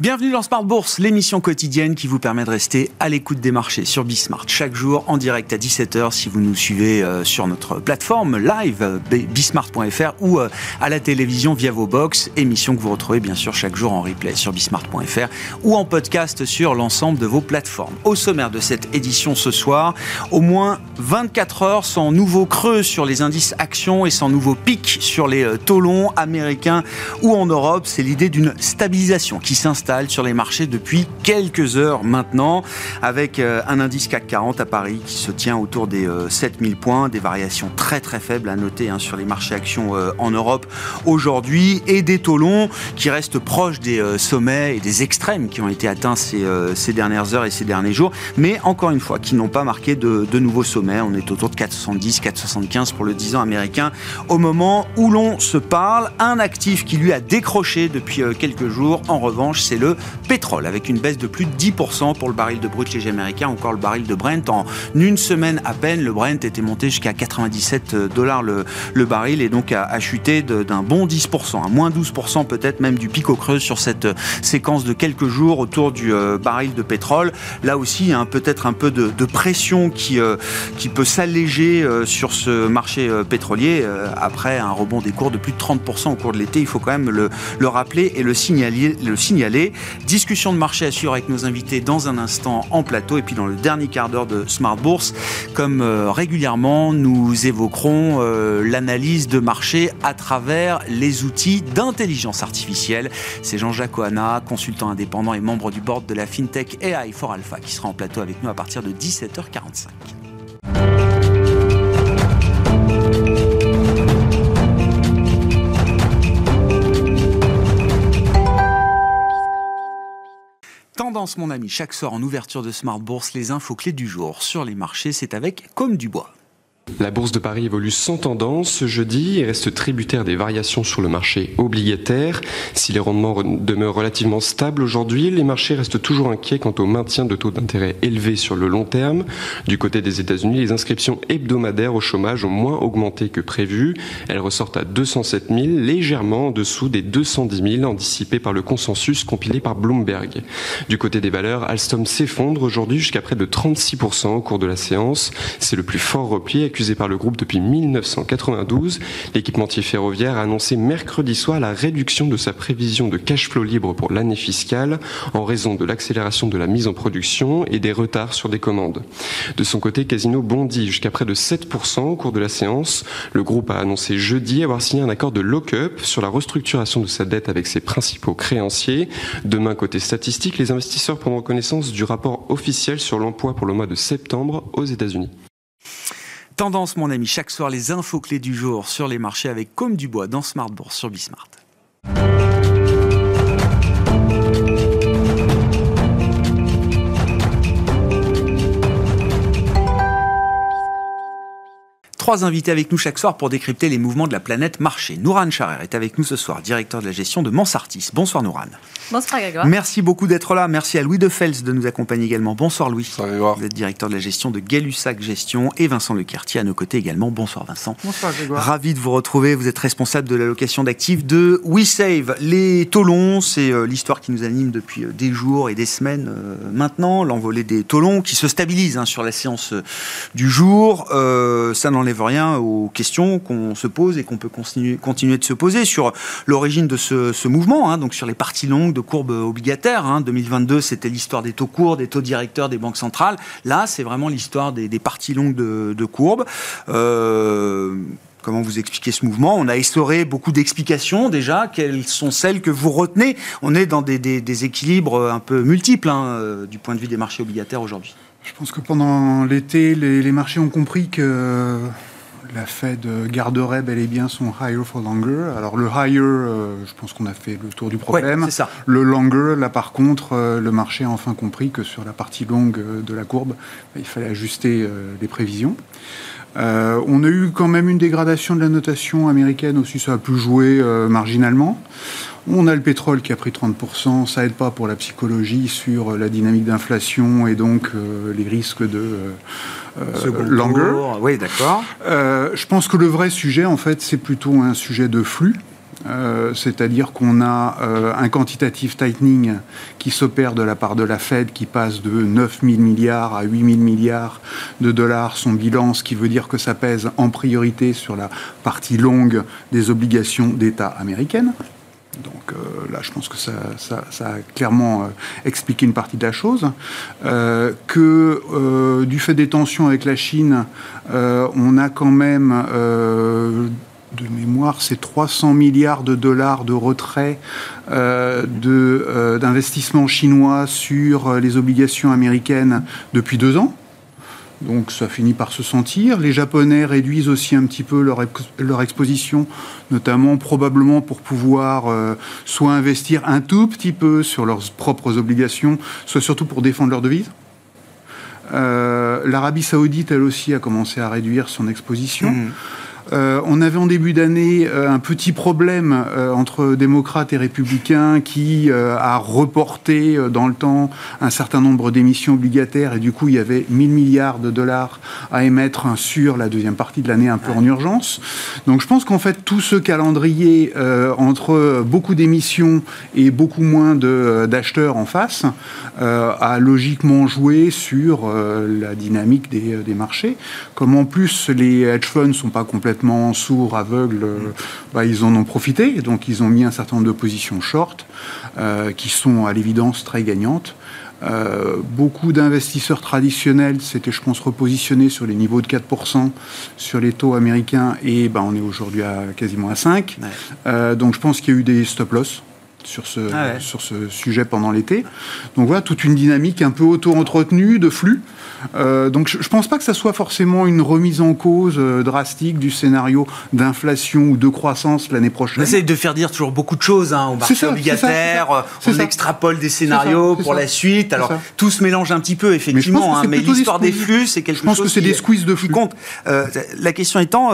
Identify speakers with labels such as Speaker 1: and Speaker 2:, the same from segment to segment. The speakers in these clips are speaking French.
Speaker 1: Bienvenue dans Smart Bourse, l'émission quotidienne qui vous permet de rester à l'écoute des marchés sur Bismart chaque jour en direct à 17h si vous nous suivez euh, sur notre plateforme live bismart.fr ou euh, à la télévision via vos box. Émission que vous retrouvez bien sûr chaque jour en replay sur bismart.fr ou en podcast sur l'ensemble de vos plateformes. Au sommaire de cette édition ce soir, au moins 24 heures sans nouveau creux sur les indices actions et sans nouveau pic sur les euh, taux américains ou en Europe. C'est l'idée d'une stabilisation qui s'installe sur les marchés depuis quelques heures maintenant, avec euh, un indice CAC 40 à Paris qui se tient autour des 7000 euh, points, des variations très très faibles à noter hein, sur les marchés actions euh, en Europe aujourd'hui, et des taux longs qui restent proches des sommets et des extrêmes qui ont été atteints ces, dernières heures et ces derniers jours, mais encore une fois, qui n'ont pas marqué de, de nouveaux sommets. On est autour de 470, 475 pour le 10 ans américain au moment où l'on se parle. Un actif qui lui a décroché depuis quelques jours, en revanche, c'est le pétrole, avec une baisse de plus de 10% pour le baril de brut léger américain, encore le baril de Brent. En une semaine à peine, le Brent était monté jusqu'à 97 dollars le, baril et donc a, chuté d'un bon 10%, à moins 12% peut-être même du pic au creux sur cette séquence de quelques jours autour du euh, baril de pétrole. Là aussi, hein, peut-être un peu de, pression qui, euh, qui peut s'alléger euh, sur ce marché pétrolier après un rebond des cours de plus de 30% au cours de l'été. Il faut quand même le, le rappeler et. Le signaler. Discussion de marché à suivre avec nos invités dans un instant en plateau. Et puis dans le dernier quart d'heure de Smart Bourse, comme euh, régulièrement, nous évoquerons euh, l'analyse de marché à travers les outils d'intelligence artificielle. C'est Jean-Jacques Ohana, consultant indépendant et membre du board de la FinTech AI for Alpha, qui sera en plateau avec nous à partir de 17h45. Mon ami, chaque soir en ouverture de Smart Bourse, les infos clés du jour sur les marchés, c'est avec Comme du Bois.
Speaker 2: La bourse de Paris évolue sans tendance ce jeudi et reste tributaire des variations sur le marché obligataire. Si les rendements demeurent relativement stables aujourd'hui, les marchés restent toujours inquiets quant au maintien de taux d'intérêt élevés sur le long terme. Du côté des États-Unis, les inscriptions hebdomadaires au chômage ont moins augmenté que prévu. Elles ressortent à 207 000, légèrement en dessous des 210 000 anticipés par le consensus compilé par Bloomberg. Du côté des valeurs, Alstom s'effondre aujourd'hui jusqu'à près de 36% au cours de la séance. C'est le plus fort repli accusé par le groupe depuis 1992, l'équipementier ferroviaire a annoncé mercredi soir la réduction de sa prévision de cash flow libre pour l'année fiscale en raison de l'accélération de la mise en production et des retards sur des commandes. De son côté, Casino bondit jusqu'à près de 7% au cours de la séance. Le groupe a annoncé jeudi avoir signé un accord de lock-up sur la restructuration de sa dette avec ses principaux créanciers. Demain, côté statistique, les investisseurs prendront connaissance du rapport officiel sur l'emploi pour le mois de septembre aux États-Unis.
Speaker 1: Tendance, mon ami, chaque soir les infos clés du jour sur les marchés avec Comme du Bois dans Smart Bourse sur Bismart. Trois invités avec nous chaque soir pour décrypter les mouvements de la planète marché. Nouran Charer est avec nous ce soir, directeur de la gestion de Mansartis. Bonsoir Nouran.
Speaker 3: Bonsoir Grégoire.
Speaker 1: Merci beaucoup d'être là. Merci à Louis de Fels de nous accompagner également. Bonsoir Louis.
Speaker 4: Bonsoir Grégoire.
Speaker 1: Vous êtes directeur de la gestion de Gay-Lussac Gestion et Vincent Lecartier à nos côtés également. Bonsoir Vincent.
Speaker 5: Bonsoir Grégoire.
Speaker 1: Ravi de vous retrouver. Vous êtes responsable de l'allocation d'actifs de WeSave. Les taux longs, c'est euh, l'histoire qui nous anime depuis euh, des jours et des semaines euh, maintenant. L'envolée des taux longs qui se stabilise hein, sur la séance du jour. ça n'enlève rien aux questions qu'on se pose et qu'on peut continuer, continuer de se poser sur l'origine de ce, mouvement, hein, donc sur les parties longues de courbes obligataires. Hein. 2022, c'était l'histoire des taux courts, des taux directeurs des banques centrales. Là, c'est vraiment l'histoire des, parties longues de, courbes. Euh, comment vous expliquez ce mouvement? On a essoré beaucoup d'explications déjà. Quelles sont celles que vous retenez? On est dans des, équilibres un peu multiples hein, euh, du point de vue des marchés obligataires aujourd'hui.
Speaker 5: Je pense que pendant l'été, les, marchés ont compris que la Fed garderait bel et bien son higher for longer. Alors le higher, euh, je pense qu'on a fait le tour du problème.
Speaker 1: ça.
Speaker 5: Le longer, là par contre, euh, le marché a enfin compris que sur la partie longue euh, de la courbe, il fallait ajuster les prévisions. on a eu quand même une dégradation de la notation américaine aussi, ça a pu jouer marginalement. On a le pétrole qui a pris 30%, ça aide pas pour la psychologie sur la dynamique d'inflation et donc les risques de
Speaker 1: euh, longer. Oui, d'accord.
Speaker 5: Euh, je pense que le vrai sujet, en fait, c'est plutôt un sujet de flux. Euh, c'est-à-dire qu'on a euh, un quantitative tightening qui s'opère de la part de la Fed, qui passe de 9 000 milliards à 8 000 milliards de dollars son bilan, ce qui veut dire que ça pèse en priorité sur la partie longue des obligations d'État américaines. Donc euh, là, je pense que ça, a clairement expliqué une partie de la chose. que du fait des tensions avec la Chine, on a quand même de mémoire, c'est 300 milliards de dollars de retrait euh, euh, d'investissements chinois sur euh, les obligations américaines depuis deux ans. Donc ça finit par se sentir. Les Japonais réduisent aussi un petit peu leur, exposition, notamment probablement pour pouvoir soit investir un tout petit peu sur leurs propres obligations, soit surtout pour défendre leur devise. L'Arabie saoudite, elle aussi, a commencé à réduire son exposition. Mmh. Euh, on avait en début d'année euh, un petit problème euh, entre démocrates et républicains qui a reporté dans le temps un certain nombre d'émissions obligataires et du coup il y avait 1000 milliards de dollars à émettre sur la deuxième partie de l'année un peu en urgence. Donc je pense qu'en fait tout ce calendrier entre beaucoup d'émissions et beaucoup moins d'acheteurs en face a logiquement joué sur la dynamique des, des marchés. Comme en plus les hedge funds ne sont pas complètement sourds, aveugles, euh, bah, ils en ont profité. Donc ils ont mis un certain nombre de positions short euh, qui sont à l'évidence très gagnantes. Euh, beaucoup d'investisseurs traditionnels s'étaient, je pense, repositionnés sur les niveaux de 4% sur les taux américains et bah, on est aujourd'hui à quasiment à 5. donc je pense qu'il y a eu des stop-loss sur ce, ah sur ce sujet pendant l'été. Donc voilà, toute une dynamique un peu auto-entretenue de flux. Euh, donc je ne pense pas que ça soit forcément une remise en cause euh, drastique du scénario d'inflation ou de croissance l'année prochaine.
Speaker 1: On essaie de faire dire toujours beaucoup de choses hein, au marché obligataire, euh, on extrapole des scénarios pour la suite. Alors tout se mélange un petit peu effectivement, mais, hein, l'histoire des flux, c'est quelque chose.
Speaker 5: Je pense que c'est des squeezes de flux.
Speaker 1: Compte. la question étant,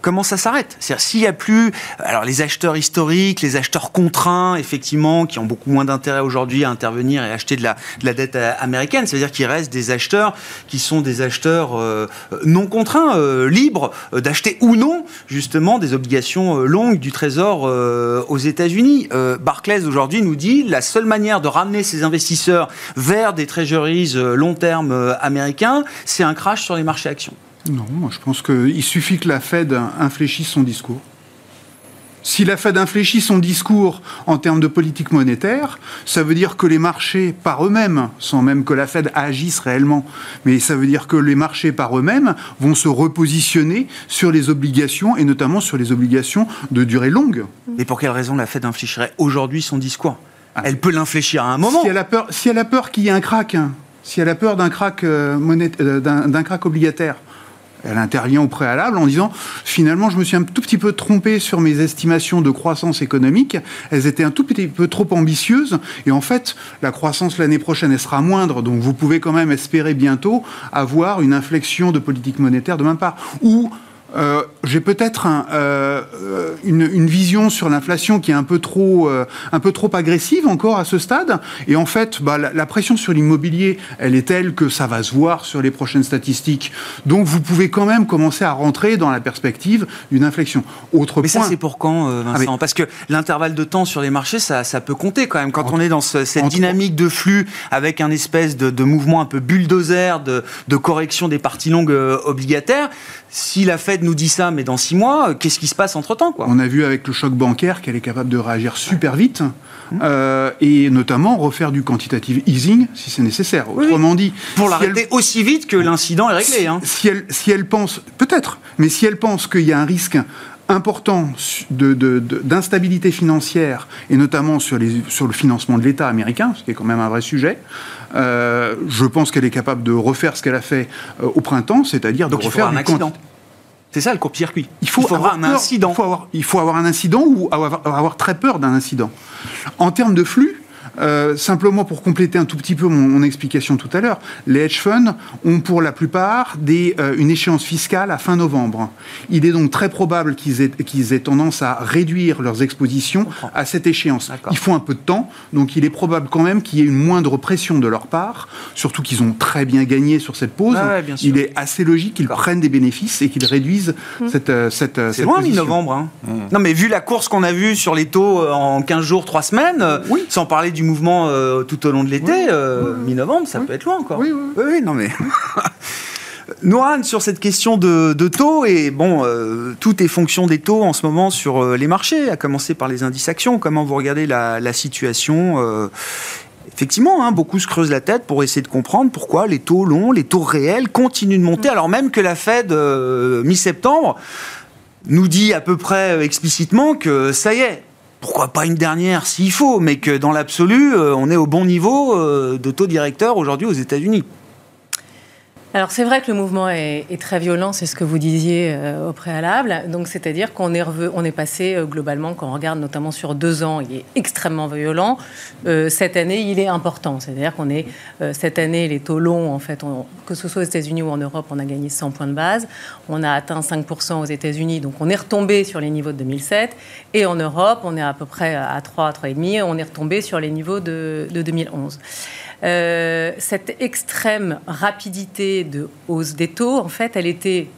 Speaker 1: comment ça s'arrête? C'est-à-dire s'il n'y a plus, alors les acheteurs historiques, les acheteurs contraints, effectivement, qui ont beaucoup moins d'intérêt aujourd'hui à intervenir et acheter de la, de la dette américaine, ça veut dire qu'il reste des acheteurs qui sont des acheteurs euh, non contraints, euh, libres euh, d'acheter ou non justement des obligations longues du Trésor aux États-Unis. Barclays aujourd'hui nous dit la seule manière de ramener ces investisseurs vers des treasuries long terme américains, c'est un crash sur les marchés actions.
Speaker 5: Non, moi je pense qu'il suffit que la Fed infléchisse son discours. Si la Fed infléchit son discours en termes de politique monétaire, ça veut dire que les marchés par eux-mêmes, sans même que la Fed agisse réellement, mais ça veut dire que les marchés par eux-mêmes vont se repositionner sur les obligations et notamment sur les obligations de durée longue.
Speaker 1: Et pour quelle raison la Fed infléchirait aujourd'hui son discours? Ah. Elle peut l'infléchir à un moment.
Speaker 5: Si elle a peur, si qu'il y ait un crack, hein, si elle a peur d'un crack, euh, euh, d'un crack obligataire, elle intervient au préalable en disant finalement je me suis un tout petit peu trompé sur mes estimations de croissance économique, elles étaient un tout petit peu trop ambitieuses. Et en fait la croissance l'année prochaine elle sera moindre. Donc vous pouvez quand même espérer bientôt avoir une inflexion de politique monétaire de ma part. Ou euh, j'ai peut-être euh, une, vision sur l'inflation qui est un peu trop, euh, un peu trop agressive encore à ce stade. Et en fait, bah, la, pression sur l'immobilier, elle est telle que ça va se voir sur les prochaines statistiques. Donc, vous pouvez quand même commencer à rentrer dans la perspective d'une inflexion.
Speaker 1: Autre Mais ça, c'est pour quand, Vincent ah, Parce que l'intervalle de temps sur les marchés, ça, ça peut compter quand même. Quand on est dans cette dynamique de flux avec un espèce de, de mouvement un peu bulldozer de, de correction des parties longues obligataires, si la Fed nous dit ça, mais dans six mois, euh, qu'est-ce qui se passe entre-temps
Speaker 5: On a vu avec le choc bancaire qu'elle est capable de réagir super vite, mmh. euh, et notamment refaire du quantitative easing si c'est nécessaire. Autrement dit...
Speaker 1: Pour l'arrêter aussi vite que l'incident est réglé.
Speaker 5: Hein. Si, elle, si elle pense, peut-être, mais si elle pense qu'il y a un risque important d'instabilité financière, et notamment sur, les, sur le financement de l'État américain, ce qui est quand même un vrai sujet, euh, je pense qu'elle est capable de refaire ce qu'elle a fait euh, au printemps, c'est-à-dire de refaire
Speaker 1: un accident. C'est ça le court-circuit.
Speaker 5: Il faut, avoir, un incident. Il faut avoir, il faut avoir un incident ou avoir, avoir très peur d'un incident. En termes de flux, Euh, simplement pour compléter un tout petit peu mon, explication tout à l'heure, les hedge funds ont pour la plupart des, euh, une échéance fiscale à fin novembre. Il est donc très probable qu'ils aient, qu'ils aient tendance à réduire leurs expositions à cette échéance. Il faut un peu de temps, donc il est probable quand même qu'il y ait une moindre pression de leur part, surtout qu'ils ont très bien gagné sur cette pause. il est assez logique qu'ils prennent des bénéfices et qu'ils réduisent mmh. cette, euh, cette,
Speaker 1: C'est loin mi-novembre. Hein. Mmh. Non mais vu la course qu'on a vue sur les taux en 15 jours, 3 semaines, sans parler du mouvement euh, tout au long de l'été, euh, mi-novembre, ça peut être loin encore.
Speaker 5: Oui,
Speaker 1: oui. non mais. Sur cette question de, taux, et bon, euh, tout est fonction des taux en ce moment sur les marchés, à commencer par les indices actions. Comment vous regardez la, situation Effectivement, hein, beaucoup se creusent la tête pour essayer de comprendre pourquoi les taux longs, les taux réels continuent de monter, mm. alors même que la Fed, mi-septembre, nous dit à peu près explicitement que ça y est, pourquoi pas une dernière s'il faut, mais que dans l'absolu, euh, on est au bon niveau euh, de taux directeur aujourd'hui aux États-Unis.
Speaker 3: Alors c'est vrai que le mouvement est, très violent, c'est ce que vous disiez euh, au préalable. Donc c'est-à-dire qu'on est, est passé euh, globalement, quand on regarde notamment sur deux ans, il est extrêmement violent. Euh, cette année, il est important. C'est-à-dire qu'on est, cette année, les taux longs, en fait, que ce soit aux États-Unis ou en Europe, on a gagné 100 points de base. On a atteint 5% aux États-Unis, donc on est retombé sur les niveaux de 2007. Et en Europe, on est à peu près à 3, 3,5. On est retombé sur les niveaux de, de 2011. Euh, cette extrême rapidité de hausse des taux, en fait, elle était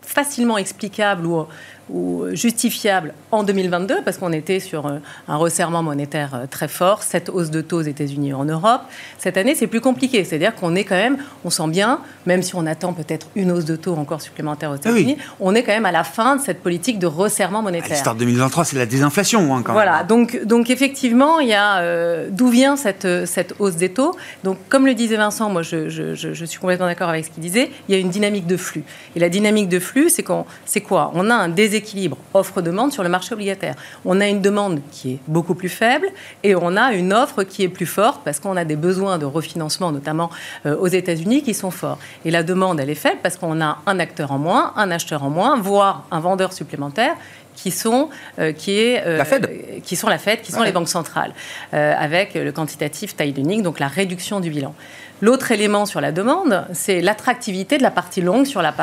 Speaker 3: facilement explicable ou ou justifiable en 2022, parce qu'on était sur euh, un resserrement monétaire euh, très fort, cette hausse de taux aux États-Unis et en Europe. Cette année, c'est plus compliqué. C'est-à-dire qu'on est quand même, on sent bien, même si on attend peut-être une hausse de taux encore supplémentaire aux ah États-Unis, on est quand même à la fin de cette politique de resserrement monétaire.
Speaker 1: L'histoire de 2023, c'est la désinflation, hein, quand
Speaker 3: voilà. Donc, donc effectivement, il y a euh, d'où vient cette, cette hausse des taux. Donc, comme le disait Vincent, moi, je, je, je, suis complètement d'accord avec ce qu'il disait. Il y a une dynamique de flux. Et la dynamique de flux, c'est qu'on, c'est quoi? On a un déséquilibre équilibre offre-demande sur le marché obligataire. On a une demande qui est beaucoup plus faible et on a une offre qui est plus forte parce qu'on a des besoins de refinancement, notamment euh, aux États-Unis, qui sont forts. Et la demande, elle est faible parce qu'on a un acteur en moins, un acheteur en moins, voire un vendeur supplémentaire qui sont, euh, qui est,
Speaker 1: euh, la Fed.
Speaker 3: qui sont la Fed, qui sont les banques centrales, avec le quantitatif taille unique, donc la réduction du bilan. L'autre élément sur la demande, c'est l'attractivité de la partie longue sur, la,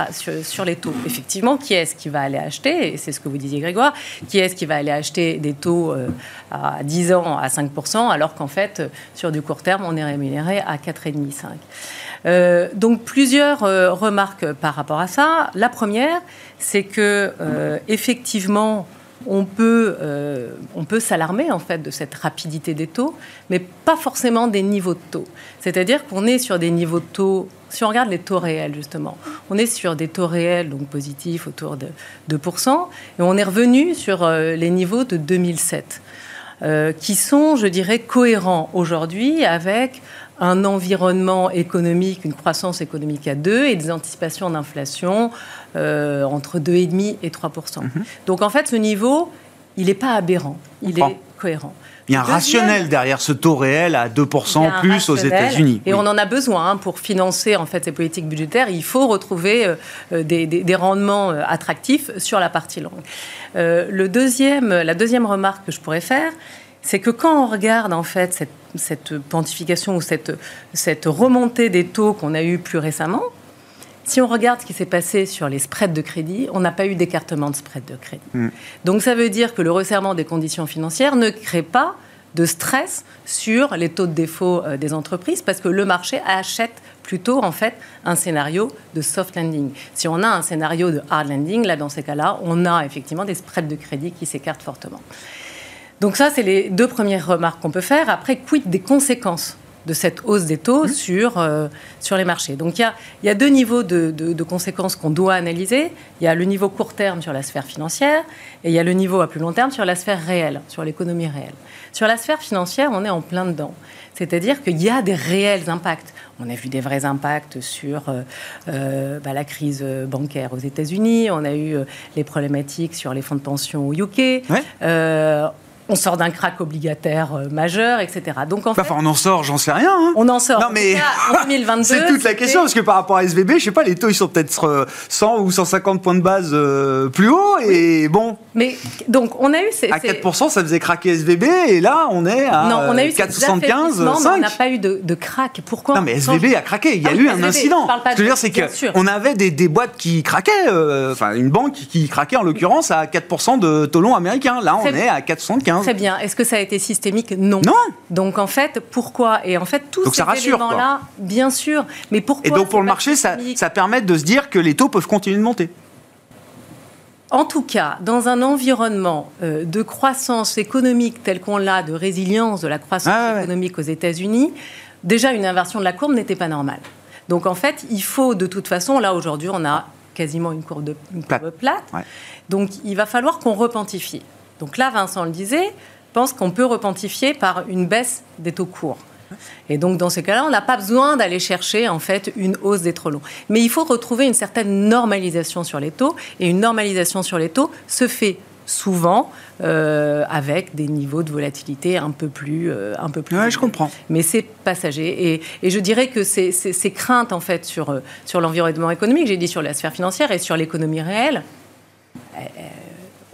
Speaker 3: sur, les taux. Effectivement, qui est-ce qui va aller acheter, et c'est ce que vous disiez Grégoire, qui est-ce qui va aller acheter des taux euh, à 10 ans à 5%, alors qu'en fait, sur du court terme, on est rémunéré à 4,5-5%. Euh, donc plusieurs euh, remarques par rapport à ça. La première, c'est que effectivement, on peut, euh, peut s'alarmer en fait de cette rapidité des taux, mais pas forcément des niveaux de taux. C'est-à-dire qu'on est sur des niveaux de taux, si on regarde les taux réels justement, on est sur des taux réels donc positifs autour de 2%, et on est revenu sur euh, les niveaux de 2007. Euh, qui sont, je dirais, cohérents aujourd'hui avec un environnement économique, une croissance économique à 2 et des anticipations d'inflation euh, entre 2,5 et 3 mhm. Donc en fait, ce niveau, il n'est pas aberrant, il est cohérent.
Speaker 1: Il y a un rationnel derrière ce taux réel à 2% plus aux États-Unis.
Speaker 3: Et on en a besoin hein, pour financer en fait ces politiques budgétaires. Il faut retrouver euh, euh, des, rendements attractifs sur la partie longue. le deuxième, la deuxième remarque que je pourrais faire, c'est que quand on regarde en fait cette, cette pontification ou cette, cette remontée des taux qu'on a eu plus récemment, si on regarde ce qui s'est passé sur les spreads de crédit, on n'a pas eu d'écartement de spread de crédit. Mm. Donc ça veut dire que le resserrement des conditions financières ne crée pas de stress sur les taux de défaut euh, des entreprises parce que le marché achète plutôt en fait un scénario de soft landing. Si on a un scénario de hard landing, là dans ces cas-là, on a effectivement des spreads de crédit qui s'écartent fortement. Donc ça, c'est les deux premières remarques qu'on peut faire. Après, quid des conséquences de cette hausse des taux mmh. sur, euh, sur les marchés. Donc il y a, y a deux niveaux de, de, conséquences qu'on doit analyser. Il y a le niveau court terme sur la sphère financière et il y a le niveau à plus long terme sur la sphère réelle, sur l'économie réelle. Sur la sphère financière, on est en plein dedans. C'est-à-dire qu'il y a des réels impacts. On a vu des vrais impacts sur euh, euh, bah, la crise bancaire aux États-Unis. On a eu les problématiques sur les fonds de pension au UK on sort d'un crack obligataire euh, majeur, etc.
Speaker 1: Donc en fait, enfin, on en sort, j'en sais rien. Hein.
Speaker 3: On en sort.
Speaker 1: Non mais
Speaker 3: en 2022.
Speaker 1: c'est toute la question parce que par rapport à SVB, je sais pas, les taux ils sont peut-être 100 ou 150 points de base euh, plus haut et bon.
Speaker 3: Mais donc on a eu ces,
Speaker 1: à 4%, ça faisait craquer SVB et là on est à non, on a eu 4,75.
Speaker 3: on n'a pas eu de, de, crack. Pourquoi
Speaker 1: Non mais SVB a craqué. Il y a ah eu un incident. Ce que je veux dire, c'est qu'on avait des, des, boîtes qui craquaient. Euh, enfin, une banque qui craquait en l'occurrence à 4% de taux long américain. Là, on est à 4,75.
Speaker 3: Très bien. Est-ce que ça a été systémique? Non.
Speaker 1: Non.
Speaker 3: Donc en fait, pourquoi? Et en fait, tous donc, ces éléments-là, bien sûr. Mais pourquoi
Speaker 1: Et donc pour le marché, ça, ça permet de se dire que les taux peuvent continuer de monter.
Speaker 3: En tout cas, dans un environnement euh, de croissance économique tel qu'on l'a, de résilience de la croissance ah, économique aux États-Unis, déjà une inversion de la courbe n'était pas normale. Donc en fait, il faut de toute façon, là aujourd'hui, on a quasiment une courbe, plate. Donc il va falloir qu'on repentifie. Donc là, Vincent le disait, pense qu'on peut repensifier par une baisse des taux courts. Et donc, dans ces cas-là, on n'a pas besoin d'aller chercher, en fait, une hausse des trop longs. Mais il faut retrouver une certaine normalisation sur les taux. Et une normalisation sur les taux se fait souvent euh, avec des niveaux de volatilité un peu plus euh, un peu plus
Speaker 1: ouais, je comprends
Speaker 3: mais c'est passager et, et, je dirais que ces, ces, craintes en fait sur euh, sur l'environnement économique j'ai dit sur la sphère financière et sur l'économie réelle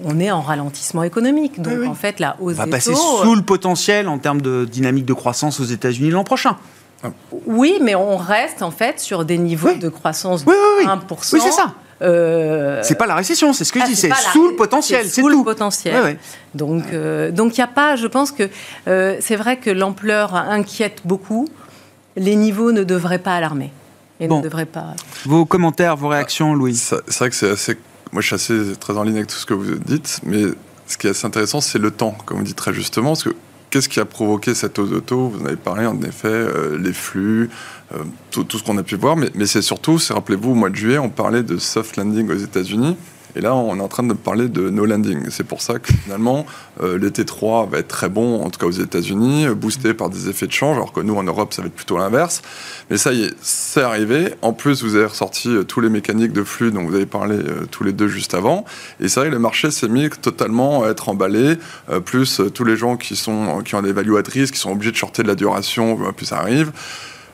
Speaker 3: on est en ralentissement économique. Donc, en fait, la hausse
Speaker 1: on va passer sous le potentiel en termes de dynamique de croissance aux États-Unis l'an prochain.
Speaker 3: Oui, mais on reste en fait sur des niveaux de croissance de 1%.
Speaker 1: Oui, c'est ça. Euh... C'est pas la récession, c'est ce que je ah, dis, c'est sous le potentiel, c'est
Speaker 3: sous le potentiel. Donc, euh, donc il n'y a pas, je pense que euh, c'est vrai que l'ampleur inquiète beaucoup. Les niveaux ne devraient pas alarmer et ne devraient pas.
Speaker 1: Vos commentaires, vos réactions, Louis.
Speaker 4: C'est vrai que c'est assez moi, je suis assez très en ligne avec tout ce que vous dites, mais ce qui est assez intéressant, c'est le temps, comme vous dites très justement, parce que qu'est-ce qui a provoqué cette hausse de taux? Vous en avez parlé, en effet, euh, les flux, euh, tout, ce qu'on a pu voir, mais, mais c'est surtout, rappelez-vous, au mois de juillet, on parlait de soft landing aux États-Unis. Et là, on est en train de parler de no landing. C'est pour ça que finalement, euh, l'été 3 va être très bon, en tout cas aux États-Unis, boosté par des effets de change, alors que nous, en Europe, ça va être plutôt l'inverse. Mais ça y est, c'est arrivé. En plus, vous avez ressorti euh, tous les mécaniques de flux dont vous avez parlé euh, tous les deux juste avant. Et c'est vrai que le marché s'est mis totalement à être emballé, plus tous les gens qui, sont, qui ont des values at risk, qui sont obligés de shorter de la duration, plus ça arrive.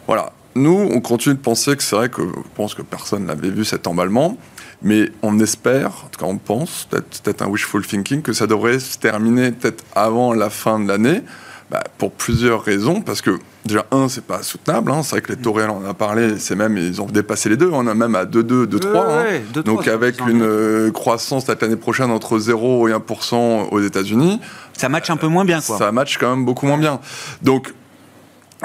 Speaker 4: Voilà. Nous, on continue de penser que c'est vrai que je pense que personne n'avait vu cet emballement. Mais on espère, en tout cas on pense, peut-être un wishful thinking, que ça devrait se terminer peut-être avant la fin de l'année, bah, pour plusieurs raisons. Parce que déjà, un, c'est pas soutenable. Hein. C'est vrai que les taux réels, on en a parlé, c'est même, ils ont dépassé les deux. On a même à 2,2, 2,3. hein. Donc avec une euh, croissance l'année prochaine entre 0 et 1% aux États-Unis.
Speaker 1: Ça match un peu moins bien, quoi.
Speaker 4: Ça match quand même beaucoup moins bien. Donc,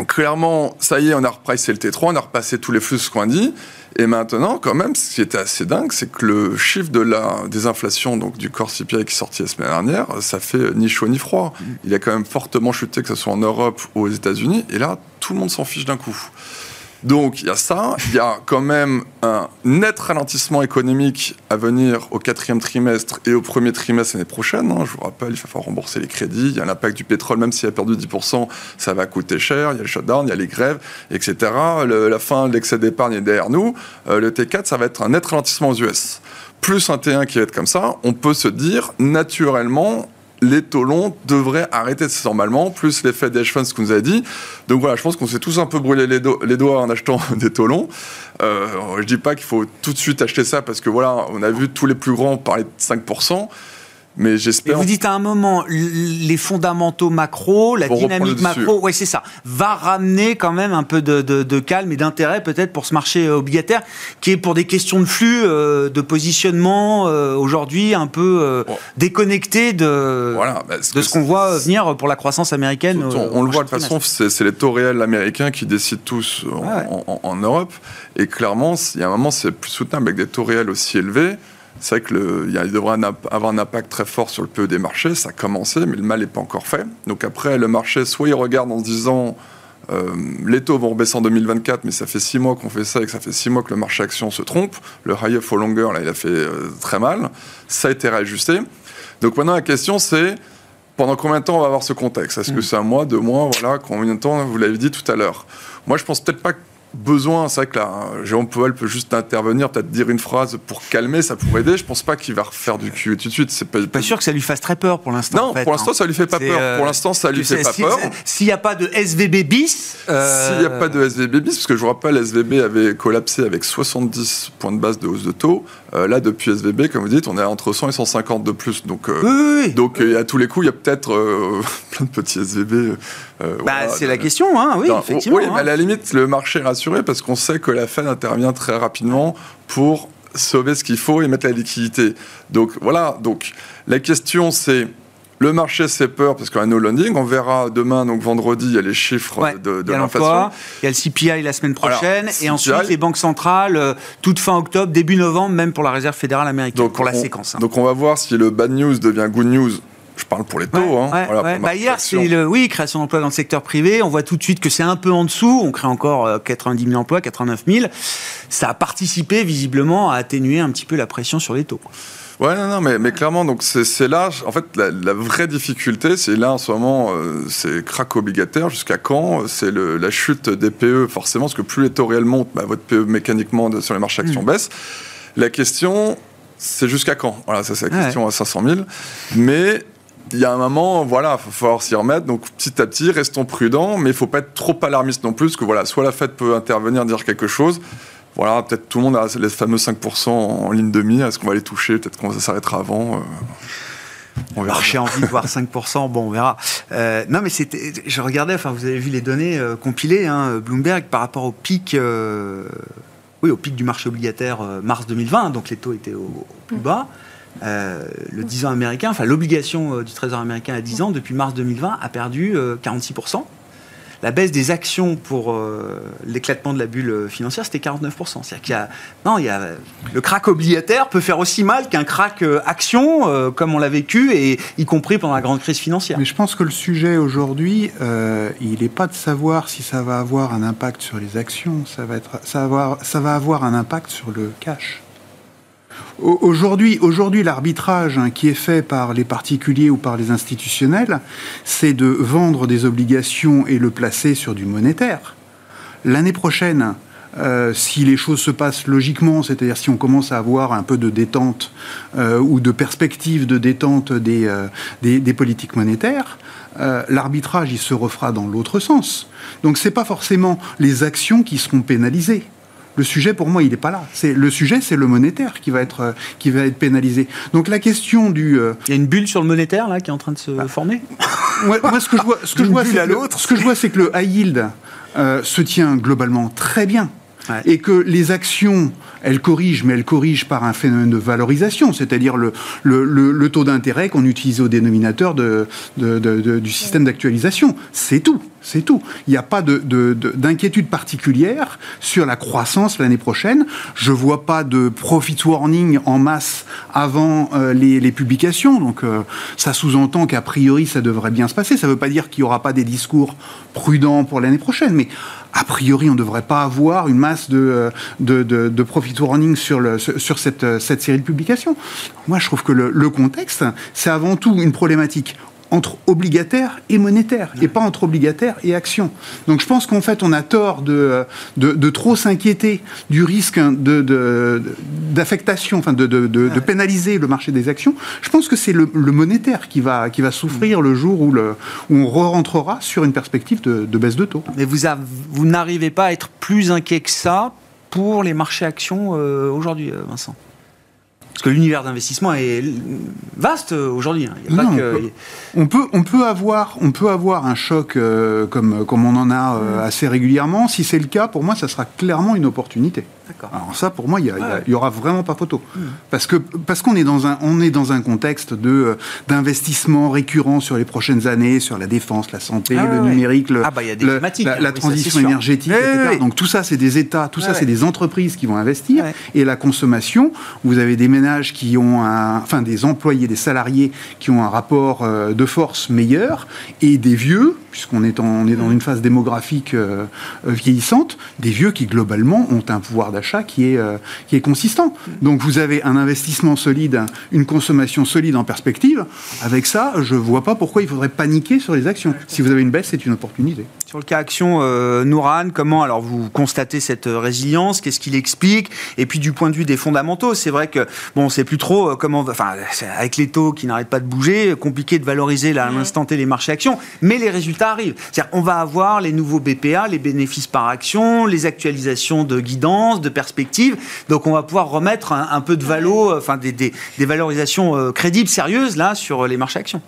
Speaker 4: clairement, ça y est, on a repricé le T3, on a repassé tous les flux, ce qu'on a dit. Et maintenant, quand même, ce qui était assez dingue, c'est que le chiffre de la, des inflations, donc du corps CPI qui est sorti la semaine dernière, ça fait ni chaud ni froid. Il a quand même fortement chuté, que ce soit en Europe ou aux États-Unis. Et là, tout le monde s'en fiche d'un coup. Donc il y a ça, il y a quand même un net ralentissement économique à venir au quatrième trimestre et au premier trimestre l'année prochaine. Hein. Je vous rappelle, il va falloir rembourser les crédits, il y a l'impact du pétrole, même s'il a perdu 10%, ça va coûter cher, il y a le shutdown, il y a les grèves, etc. la fin de l'excès d'épargne est derrière nous. Euh, le T4, ça va être un net ralentissement aux US plus un T1 qui va être comme ça, on peut se dire naturellement, les taux longs devraient arrêter normalement, plus l'effet des hedge funds que nous a dit. Donc voilà, je pense qu'on s'est tous un peu brûlé les, doigts en achetant des taux longs. Euh, je dis pas qu'il faut tout de suite acheter ça parce que voilà, on a vu tous les plus grands parler de 5%. Mais j'espère.
Speaker 1: Vous dites à un moment, les fondamentaux macro, la dynamique macro, ouais, c'est ça, va ramener quand même un peu de, calme et d'intérêt peut-être pour ce marché obligataire, qui est pour des questions de flux, euh, de positionnement euh, aujourd'hui un peu euh, déconnecté de, bah, de ce qu'on voit venir pour la croissance américaine.
Speaker 4: on, le voit de toute façon, c'est les taux réels américains qui décident tous en, en Europe. Et clairement, il y a un moment, c'est plus soutenable avec des taux réels aussi élevés c'est vrai qu'il devrait avoir un impact très fort sur le PE des marchés. Ça a commencé, mais le mal n'est pas encore fait. Donc après, le marché, soit il regarde en se disant euh, les taux vont rebaisser en 2024, mais ça fait six mois qu'on fait ça et que ça fait six mois que le marché action se trompe. Le high for longer, là, il a fait euh, très mal. Ça a été réajusté. Donc maintenant, la question, c'est pendant combien de temps on va avoir ce contexte? Est-ce que mm. c'est un mois, deux mois? Voilà, combien de temps Vous l'avez dit tout à l'heure. Moi, je pense peut-être pas besoin, c'est vrai que là, hein, Jérôme Powell peut juste intervenir, peut-être dire une phrase pour calmer, ça pourrait aider. Je pense pas qu'il va refaire du cul tout de suite. C'est pas,
Speaker 1: pas sûr que ça lui fasse très peur pour l'instant.
Speaker 4: Non, pour l'instant,
Speaker 1: hein.
Speaker 4: ça lui fait pas peur.
Speaker 1: Euh,
Speaker 4: pour l'instant, ça lui fait pas peur.
Speaker 1: S'il n'y a pas de SVB bis.
Speaker 4: Euh... S'il n'y a pas de SVB bis, parce que je vous rappelle, SVB avait collapsé avec 70 points de base de hausse de taux. Euh, là, depuis SVB, comme vous dites, on est entre 100 et 150 de plus. Donc,
Speaker 1: oui, oui, oui.
Speaker 4: donc à tous les coups, il y a peut-être plein de petits SVB.
Speaker 1: Bah, voilà, c'est la question, hein, oui, effectivement.
Speaker 4: Oui,
Speaker 1: hein.
Speaker 4: mais à la limite, le marché est rassuré parce qu'on sait que la Fed intervient très rapidement pour sauver ce qu'il faut et mettre la liquidité. Donc voilà, donc la question c'est le marché c'est peur parce qu'on a no landing. On verra demain, donc vendredi, il y a les chiffres
Speaker 1: ouais,
Speaker 4: de, l'inflation.
Speaker 1: Il y a le CPI la semaine prochaine.
Speaker 4: Alors,
Speaker 1: et ensuite, les banques centrales, euh, toute fin octobre, début novembre, même pour la Réserve fédérale américaine,
Speaker 4: donc
Speaker 1: pour la séquence. Hein.
Speaker 4: Donc on va voir si le bad news devient good news je parle pour les taux.
Speaker 1: Ouais,
Speaker 4: hein.
Speaker 1: ouais,
Speaker 4: voilà,
Speaker 1: ouais.
Speaker 4: pour
Speaker 1: bah hier, c'est le oui, création d'emplois dans le secteur privé. On voit tout de suite que c'est un peu en dessous. On crée encore euh, 90 000 emplois, 89 000. Ça a participé visiblement à atténuer un petit peu la pression sur les taux.
Speaker 4: Ouais, non, non, mais, mais clairement, donc c'est là, en fait, la, la vraie difficulté, c'est là en ce moment, euh, c'est crack obligataire. Jusqu'à quand? C'est la chute des PE, forcément, parce que plus les taux réels montent, bah, votre PE mécaniquement sur les marchés actions mmh. baisse. La question, c'est jusqu'à quand? Voilà, ça c'est la question ouais. à 500 000. Mais il y a un moment, voilà, il va falloir s'y remettre. Donc petit à petit, restons prudents, mais il ne faut pas être trop alarmiste non plus, parce que voilà, soit la Fed peut intervenir, dire quelque chose. Voilà, peut-être tout le monde a les fameux 5% en ligne de mire. Est-ce qu'on va les toucher? Peut-être qu'on s'arrêtera avant. Euh...
Speaker 1: On verra. Marché envie de voir 5%, bon, on verra. Euh, non, mais je regardais, enfin, vous avez vu les données euh, compilées, hein, Bloomberg, par rapport au pic, oui, au pic du marché obligataire mars 2020, donc les taux étaient au plus bas. Euh, le 10 ans américain, enfin l'obligation euh, du Trésor américain à 10 ans depuis mars 2020 a perdu euh, 46%. La baisse des actions pour euh, l'éclatement de la bulle financière, c'était 49%. C'est-à-dire qu'il y a, non, il y a, le crack obligataire peut faire aussi mal qu'un crack euh, action, euh, comme on l'a vécu, et y compris pendant la grande crise financière.
Speaker 5: Mais je pense que le sujet aujourd'hui, euh, il n'est pas de savoir si ça va avoir un impact sur les actions, ça va, être, ça va ça va avoir un impact sur le cash. Aujourd'hui, l'arbitrage hein, qui est fait par les particuliers ou par les institutionnels, c'est de vendre des obligations et le placer sur du monétaire. L'année prochaine, euh, si les choses se passent logiquement, c'est-à-dire si on commence à avoir un peu de détente euh, ou de perspective de détente des, euh, des politiques monétaires, l'arbitrage il se refera dans l'autre sens. Donc c'est pas forcément les actions qui seront pénalisées. Le sujet, pour moi, il n'est pas là. C'est le sujet, c'est le monétaire qui va être euh, qui va être pénalisé. Donc la question du euh...
Speaker 1: il y a une bulle sur le monétaire là qui est en train de se bah. former?
Speaker 5: moi, moi, ce que je vois, ce que je vois, c'est ce que je vois, c'est que le high yield euh, se tient globalement très bien. Et que les actions, elles corrigent, mais elles corrigent par un phénomène de valorisation, c'est-à-dire le, le, le, le, taux d'intérêt qu'on utilise au dénominateur de, de, de, du système d'actualisation. C'est tout. C'est tout. Il n'y a pas d'inquiétude particulière sur la croissance l'année prochaine. Je ne vois pas de profit warning en masse avant euh, les, les, publications. Donc euh, ça sous-entend qu'a priori ça devrait bien se passer. Ça ne veut pas dire qu'il n'y aura pas des discours prudents pour l'année prochaine. Mais a priori, on ne devrait pas avoir une masse de, de, de, profit warning sur, sur cette, série de publications. Moi, je trouve que le contexte, c'est avant tout une problématique entre obligataire et monétaire, et pas entre obligataire et action. Donc je pense qu'en fait, on a tort de, de, de trop s'inquiéter du risque d'affectation, enfin de, de, pénaliser le marché des actions. Je pense que c'est le, le, monétaire qui va, qui va souffrir le jour où, le, où on re-rentrera sur une perspective de, baisse de taux.
Speaker 1: Mais vous, vous n'arrivez pas à être plus inquiet que ça pour les marchés actions euh, aujourd'hui, Vincent? Parce que l'univers d'investissement est vaste aujourd'hui.
Speaker 5: Que... on, peut, on, peut avoir, on peut avoir un choc euh, comme, comme on en a euh, assez régulièrement. Si c'est le cas, pour moi, ça sera clairement une opportunité. Alors ça, pour moi, il n'y aura vraiment pas photo. Mmh. Parce que parce qu'on est dans un on est dans un contexte de d'investissement récurrent sur les prochaines années, sur la défense, la santé,
Speaker 1: ah,
Speaker 5: le
Speaker 1: ouais.
Speaker 5: numérique, le,
Speaker 1: ah, bah, y
Speaker 5: le, la, la oui, transition énergétique,
Speaker 1: oui,
Speaker 5: etc.
Speaker 1: Oui.
Speaker 5: Donc tout ça, c'est des États, tout ça, c'est des entreprises qui vont investir. Et la consommation, vous avez des ménages qui ont un, enfin des employés, des salariés qui ont un rapport euh, de force meilleur, et des vieux, puisqu'on est, en, on est dans une phase démographique euh, vieillissante, des vieux qui globalement ont un pouvoir d'achat qui est, euh, qui est consistant. Donc vous avez un investissement solide, une consommation solide en perspective. Avec ça, je ne vois pas pourquoi il faudrait paniquer sur les actions. Si vous avez une baisse, c'est une opportunité.
Speaker 1: Sur le cas action, euh, Nouran, comment alors vous constatez cette euh, résilience? Qu'est-ce qu'il explique? Et puis du point de vue des fondamentaux, c'est vrai que bon, on sait plus trop euh, comment, enfin, avec les taux qui n'arrêtent pas de bouger, compliqué de valoriser là, à l'instant T les marchés actions, mais les résultats arrivent. C'est-à-dire, on va avoir les nouveaux BPA, les bénéfices par action, les actualisations de guidance, de perspectives. Donc, on va pouvoir remettre un, peu de valo, enfin des, des, des valorisations crédibles, sérieuses là sur les marchés actions.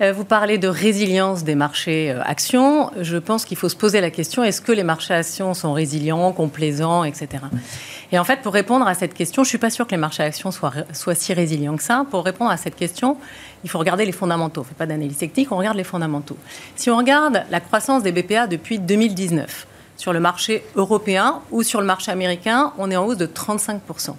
Speaker 3: Euh, vous parlez de résilience des marchés euh, actions. Je pense qu'il faut se poser la question est-ce que les marchés actions sont résilients, complaisants, etc. Et en fait, pour répondre à cette question, je ne suis pas sûre que les marchés actions soient, soient, si résilients que ça. Pour répondre à cette question, il faut regarder les fondamentaux. On ne fait pas d'analyse technique, on regarde les fondamentaux. Si on regarde la croissance des BPA depuis 2019, sur le marché européen ou sur le marché américain, on est en hausse de 35%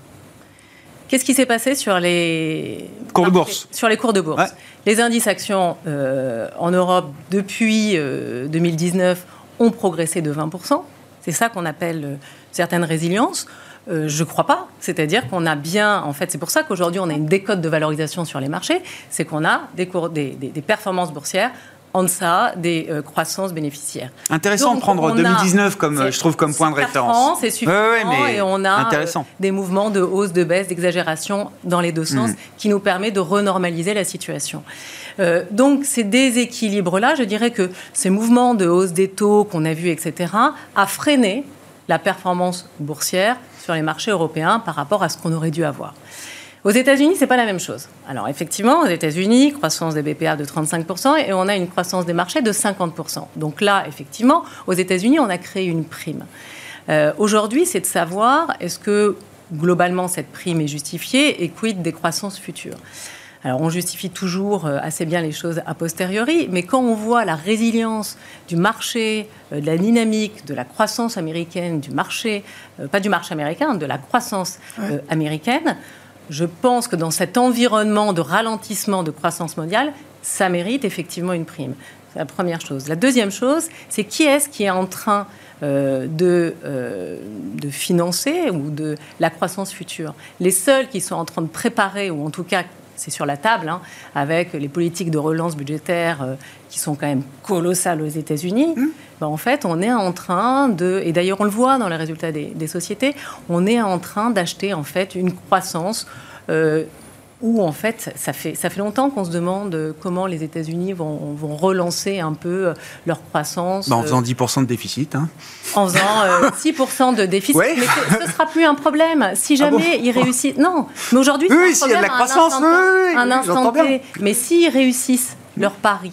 Speaker 3: Qu'est-ce qui s'est passé sur les
Speaker 1: cours de bourse
Speaker 3: Sur les cours de bourse. Les indices actions euh, en Europe depuis 2019 euh, ont progressé de 20%. C'est ça qu'on appelle euh, certaines résiliences. je ne crois pas. C'est-à-dire qu'on a bien, en fait, c'est pour ça qu'aujourd'hui on a une décote de valorisation sur les marchés, c'est qu'on a des, cours, des, des performances boursières en deçà des euh, croissances bénéficiaires.
Speaker 1: Intéressant de prendre 2019 comme je trouve comme point de référence.
Speaker 3: C'est suffisant et on a euh, des mouvements de hausse, de baisse, d'exagération dans les deux sens mm. qui nous permet de renormaliser la situation. Euh, donc ces déséquilibres-là, je dirais que ces mouvements de hausse des taux qu'on a vus, etc., a freiné la performance boursière sur les marchés européens par rapport à ce qu'on aurait dû avoir. Aux États-Unis, c'est pas la même chose. Alors effectivement, aux États-Unis, croissance des BPA de 35% et on a une croissance des marchés de 50%. Donc là, effectivement, aux États-Unis, on a créé une prime. Euh, aujourd'hui, c'est de savoir est-ce que globalement cette prime est justifiée et quid des croissances futures? Alors on justifie toujours euh, assez bien les choses a posteriori, mais quand on voit la résilience du marché, euh, de la dynamique, de la croissance américaine, du marché, pas du marché américain, de la croissance américaine, je pense que dans cet environnement de ralentissement de croissance mondiale, ça mérite effectivement une prime. C'est la première chose. La deuxième chose, c'est qui est-ce qui est en train euh, de, euh, de financer ou de la croissance future? Les seuls qui sont en train de préparer, ou en tout cas c'est sur la table, hein, avec les politiques de relance budgétaire euh, qui sont quand même colossales aux États-Unis, mmh. ben, en fait, on est en train de, et d'ailleurs on le voit dans les résultats des, sociétés, on est en train d'acheter en fait une croissance. Euh, où en fait, ça fait, ça fait longtemps qu'on se demande comment les États-Unis vont, vont, relancer un peu leur croissance.
Speaker 1: Bah, en faisant 10% de déficit. Hein.
Speaker 3: En faisant 6% euh, de déficit. Mais ce ne sera plus un problème. Si ah jamais ils réussissent. Non, mais aujourd'hui,
Speaker 1: oui, c'est y a de la croissance,
Speaker 3: un instant, T. Mais s'ils réussissent leur pari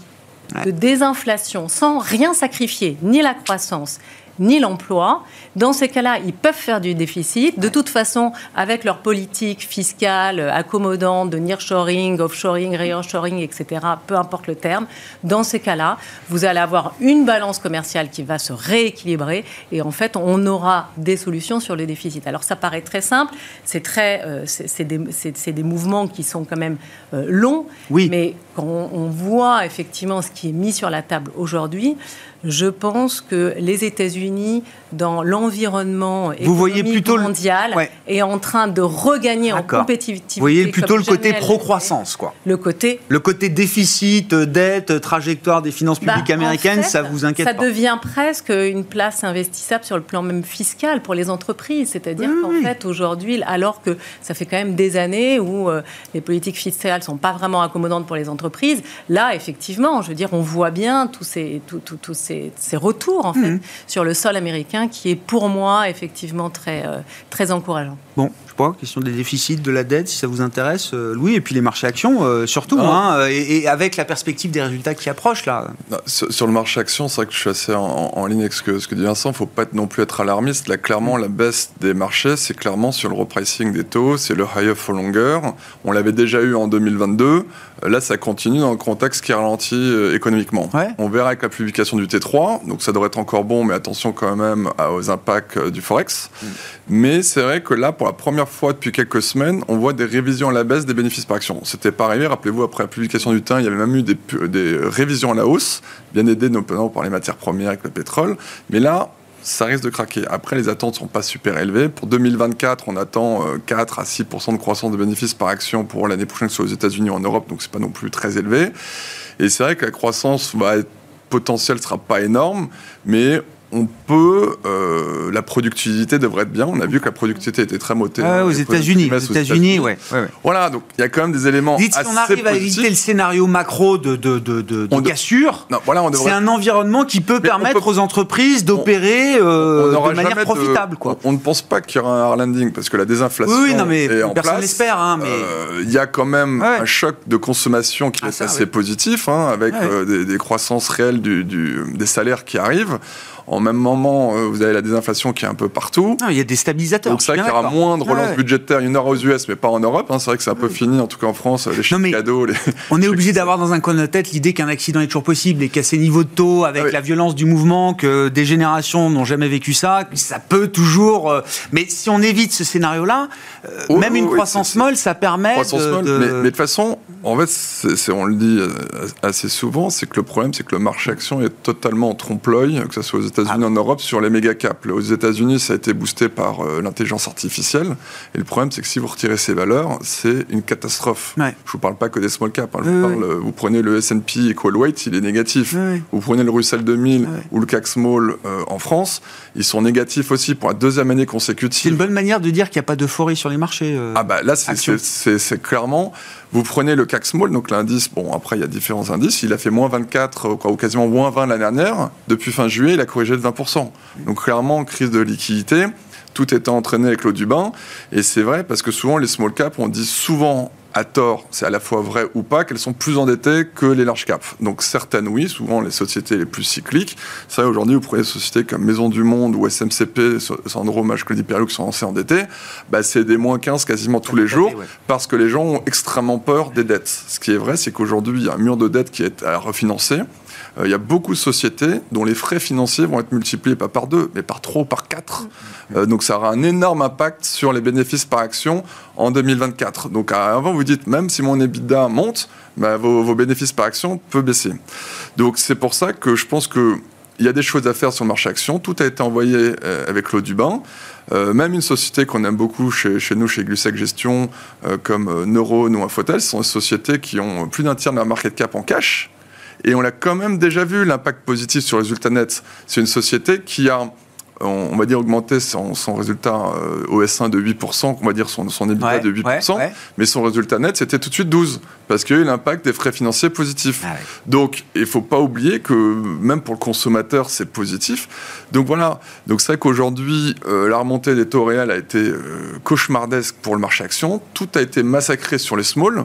Speaker 3: de désinflation sans rien sacrifier, ni la croissance, ni l'emploi. Dans ces cas-là, ils peuvent faire du déficit. De toute façon, avec leur politique fiscale accommodante de nearshoring, offshoring, reshoring, etc., peu importe le terme, dans ces cas-là, vous allez avoir une balance commerciale qui va se rééquilibrer et en fait, on aura des solutions sur le déficit. Alors, ça paraît très simple, c'est très, euh, c'est des, des, mouvements qui sont quand même euh, longs,
Speaker 1: oui.
Speaker 3: mais quand on voit effectivement ce qui est mis sur la table aujourd'hui, je pense que les États-Unis, dans l'environnement économique mondial, est en train de regagner en compétitivité.
Speaker 1: Vous voyez plutôt le côté pro-croissance, quoi.
Speaker 3: Le côté.
Speaker 1: Le côté déficit, dette, trajectoire des finances bah, publiques américaines, ça vous inquiète
Speaker 3: ça
Speaker 1: pas
Speaker 3: Ça devient presque une place investissable sur le plan même fiscal pour les entreprises. C'est-à-dire qu'en fait, aujourd'hui, alors que ça fait quand même des années où euh, les politiques fiscales sont pas vraiment accommodantes pour les entreprises, là, effectivement, je veux dire, on voit bien tous ces, tous, tous ces ces, retours en fait mhm. sur le sol américain qui est pour moi effectivement très, euh, très encourageant.
Speaker 1: Bon, question des déficits, de la dette, si ça vous intéresse, euh, Louis, et puis les marchés actions euh, surtout, hein, et, avec la perspective des résultats qui approchent là.
Speaker 4: sur, le marché actions, c'est vrai que je suis assez en, ligne avec ce que, ce que dit Vincent, il ne faut pas non plus être alarmiste. Là, clairement, la baisse des marchés, c'est clairement sur le repricing des taux, c'est le higher for longer. On l'avait déjà eu en 2022. Là, ça continue dans un contexte qui ralentit économiquement. On verra avec la publication du T3 donc ça devrait être encore bon, mais attention quand même aux impacts euh, du Forex. Mm. Mais c'est vrai que là, pour la première fois depuis quelques semaines, on voit des révisions à la baisse des bénéfices par action. C'était pas arrivé, rappelez-vous, après la publication du temps, il y avait même eu des, révisions à la hausse, bien aidées notamment par les matières premières avec le pétrole. Mais là, ça risque de craquer. Après, les attentes sont pas super élevées. Pour 2024, on attend 4 à 6 de croissance de bénéfices par action pour l'année prochaine, que ce soit aux États-Unis ou en Europe, donc c'est pas non plus très élevé. Et c'est vrai que la croissance va être potentielle sera pas énorme, mais on peut, euh, la productivité devrait être bien. On a vu que la productivité était très motée.
Speaker 1: aux États-Unis, aux États-Unis, ouais,
Speaker 4: Voilà, donc il y a quand même des éléments.
Speaker 1: Dites si on arrive à éviter le scénario macro de, de, de, de, cassure, voilà, c'est un environnement qui peut permettre aux entreprises d'opérer euh, de manière profitable. Quoi.
Speaker 4: On, ne pense pas qu'il y aura un hard landing parce que la désinflation
Speaker 1: oui, non, mais
Speaker 4: est en
Speaker 1: personne n'espère. Hein, mais...
Speaker 4: Euh, il y a quand même un choc de consommation qui ah, est assez positif, hein, avec des, des, croissances réelles du, du, des salaires qui arrivent. En même moment, euh, vous avez la désinflation qui est un peu partout.
Speaker 1: il y a des stabilisateurs.
Speaker 4: Donc c'est vrai qu'il y aura moins de relance budgétaire. Il y en aura aux US, mais pas en Europe. Hein. C'est vrai que c'est un peu fini, en tout cas en France, les chèques cadeaux.
Speaker 1: On est obligé d'avoir dans un coin de notre tête l'idée qu'un accident est toujours possible et qu'à ces niveaux de taux, avec ah la violence du mouvement, que des générations n'ont jamais vécu ça, ça peut toujours... Euh, mais si on évite ce scénario-là, euh, même une croissance molle, ça permet de...
Speaker 4: Mais, de toute façon, en fait, on le dit assez souvent, c'est que le problème, c'est que le marché action est totalement en trompe-l'œil, que ce soit aux États-Unis, ah. en Europe, sur les méga caps. Aux États-Unis, ça a été boosté par euh, l'intelligence artificielle. Et le problème, c'est que si vous retirez ces valeurs, c'est une catastrophe. Je ne vous parle pas que des small caps. Hein. Euh, vous prenez le S&P Equal Weight, il est négatif. Vous prenez le Russell 2000 ou le CAC Small euh, en France, ils sont négatifs aussi pour la deuxième année consécutive.
Speaker 1: C'est une bonne manière de dire qu'il n'y a pas d'euphorie sur les marchés.
Speaker 4: ah bah là, c'est clairement vous prenez le CAC Small, donc l'indice, bon, après, il y a différents indices. Il a fait moins 24, quoi, ou quasiment moins 20 l'année dernière. Depuis fin juillet, il a corrigé de 20%. Donc, clairement, crise de liquidité. Tout était entraîné avec l'eau du bain. Et c'est vrai, parce que souvent, les small caps, on dit souvent à tort, c'est à la fois vrai ou pas, qu'elles sont plus endettées que les large caps. Donc certaines, oui, souvent les sociétés les plus cycliques. C'est vrai, aujourd'hui, vous prenez des sociétés comme Maison du Monde ou SMCP, Sandro, Mage, Crédit qui sont assez endettés, bah, c'est des moins 15 quasiment tous les jours, parce que les gens ont extrêmement peur des dettes. Ce qui est vrai, c'est qu'aujourd'hui, il y a un mur de dettes qui est à refinancer. Euh, il y a beaucoup de sociétés dont les frais financiers vont être multipliés pas par deux, mais par trois ou par quatre. Mm. Euh, donc ça aura un énorme impact sur les bénéfices par action en 2024. Donc avant, vous dites, même si mon EBITDA monte, bah, vos, bénéfices par action peuvent baisser. Donc c'est pour ça que je pense que il y a des choses à faire sur le marché action. Tout a été envoyé euh, avec l'eau du bain. même une société qu'on aime beaucoup chez, nous, chez Glusec Gestion, comme Neurone ou Infotel, ce sont des sociétés qui ont plus d'un tiers de leur market cap en cash. Et on l'a quand même déjà vu, l'impact positif sur le résultat net. C'est une société qui a on, va dire augmenté son, résultat euh, au S1 de 8%, on va dire son, son EBITDA de 8%, mais son résultat net c'était tout de suite 12 parce qu'il y a eu l'impact des frais financiers positifs. Ah Donc il faut pas oublier que même pour le consommateur c'est positif. Donc voilà, donc c'est vrai qu'aujourd'hui euh, la remontée des taux réels a été euh, cauchemardesque pour le marché action, tout a été massacré sur les small.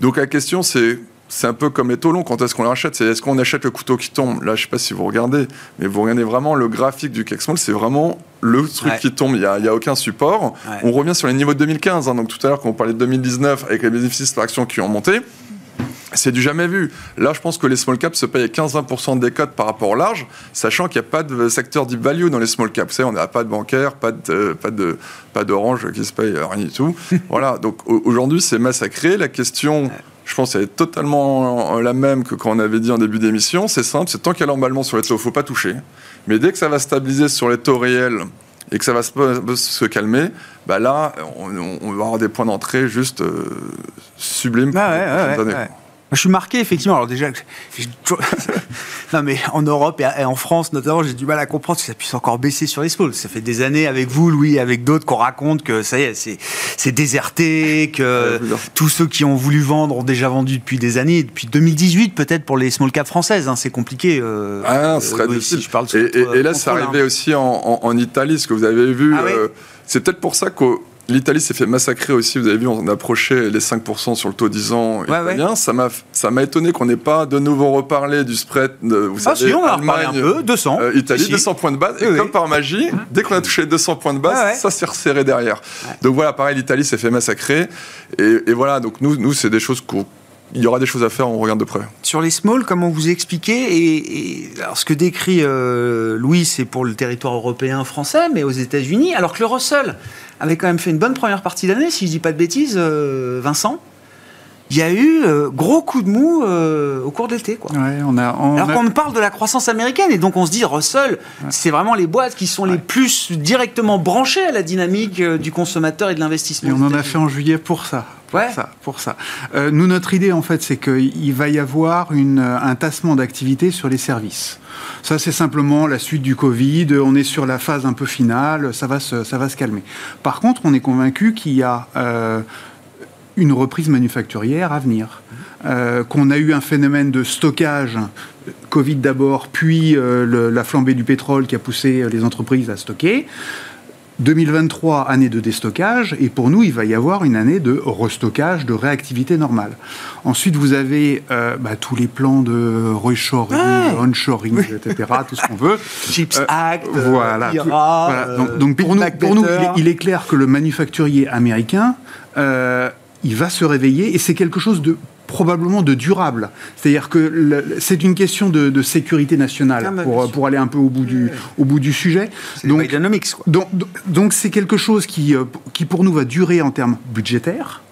Speaker 4: Donc la question c'est c'est un peu comme les taux longs, quand est-ce qu'on les rachète? C'est est-ce qu'on achète le couteau qui tombe? Là, je sais pas si vous regardez, mais vous regardez vraiment le graphique du CAC Small, c'est vraiment le truc qui tombe, il n'y a, aucun support. On revient sur les niveaux de 2015, hein. donc tout à l'heure quand on parlait de 2019 avec les bénéfices par action qui ont monté, c'est du jamais vu. Là, je pense que les small caps se payent 15-20% de décote par rapport au large, sachant qu'il n'y a pas de secteur deep value dans les small caps. Vous savez, on n'a pas de bancaire, pas de, pas de, pas d'orange qui se paye rien du tout. voilà. Donc aujourd'hui, c'est massacré. La question je pense qu'elle est totalement la même que quand on avait dit en début d'émission. C'est simple, c'est tant qu'il y a l'emballement sur les taux, il ne faut pas toucher. Mais dès que ça va stabiliser sur les taux réels et que ça va se, calmer, bah là, on, va avoir des points d'entrée juste euh, sublimes.
Speaker 1: Ah je suis marqué, effectivement. Alors, déjà, non, mais en Europe et en France, notamment, j'ai du mal à comprendre que ça puisse encore baisser sur les smalls. Ça fait des années avec vous, Louis, avec d'autres, qu'on raconte que ça y est, c'est déserté, que tous ceux qui ont voulu vendre ont déjà vendu depuis des années, depuis 2018, peut-être pour les small caps françaises. Hein, c'est compliqué.
Speaker 4: Euh, ah, ce serait difficile. je parle et, là, ça arrivait hein. aussi en, Italie, ce que vous avez vu. Ah euh, c'est peut-être pour ça que L'Italie s'est fait massacrer aussi. Vous avez vu, on approchait les 5% sur le taux 10 ans italien. Ça m'a, ça m'a étonné qu'on n'ait pas de nouveau reparlé du spread. De,
Speaker 1: vous ah si, on a reparlé un peu, 200.
Speaker 4: Euh, Italie, 200 points de base. et comme par magie, dès qu'on a touché les 200 points de base, ça s'est resserré derrière. Donc voilà, pareil, l'Italie s'est fait massacrer. Et, voilà, donc nous, nous c'est des choses qu'on il y aura des choses à faire, on regarde de près.
Speaker 1: Sur les small, comme on vous expliquait, et, et alors ce que décrit euh, Louis, c'est pour le territoire européen français, mais aux États-Unis, alors que le Russell avait quand même fait une bonne première partie d'année, si je dis pas de bêtises, euh, Vincent il y a eu euh, gros coup de mou euh, au cours de l'été. Quoi.
Speaker 5: Ouais, on a, on
Speaker 1: Alors
Speaker 5: a-
Speaker 1: qu'on parle de la croissance américaine, et donc on se dit, Russell, c'est vraiment les boîtes qui sont les plus directement branchées à la dynamique du consommateur et de l'investissement.
Speaker 5: Et on en a fait en juillet pour ça.
Speaker 1: Ouais.
Speaker 5: Pour ça, pour ça. Euh, nous, notre idée, en fait, c'est qu'il va y avoir une, un tassement d'activité sur les services. Ça, c'est simplement la suite du Covid. On est sur la phase un peu finale. Ça va se, ça va se calmer. Par contre, on est convaincu qu'il y a euh, une reprise manufacturière à venir. Euh, qu'on a eu un phénomène de stockage, Covid d'abord, puis euh, la flambée du pétrole qui a poussé les entreprises à stocker. 2023, année de déstockage, et pour nous, il va y avoir une année de restockage, de réactivité normale. Ensuite, vous avez euh, bah, tous les plans de reshoring,
Speaker 1: Ouais.
Speaker 5: onshoring, etc., tout ce qu'on veut.
Speaker 1: Chips
Speaker 5: Euh,
Speaker 1: Act, euh,
Speaker 5: voilà.
Speaker 1: IRA,
Speaker 5: voilà. Donc, donc pour, nous, pour nous, il est, il est clair que le manufacturier américain, euh, il va se réveiller, et c'est quelque chose de probablement de durable. C'est-à-dire que c'est une question de, de sécurité nationale,
Speaker 1: Ah, bah, bien
Speaker 5: pour, aller un peu au bout du, au bout du sujet.
Speaker 1: Bidenomics, quoi.
Speaker 5: Donc, donc c'est quelque chose qui, euh, qui pour nous va durer en termes budgétaires.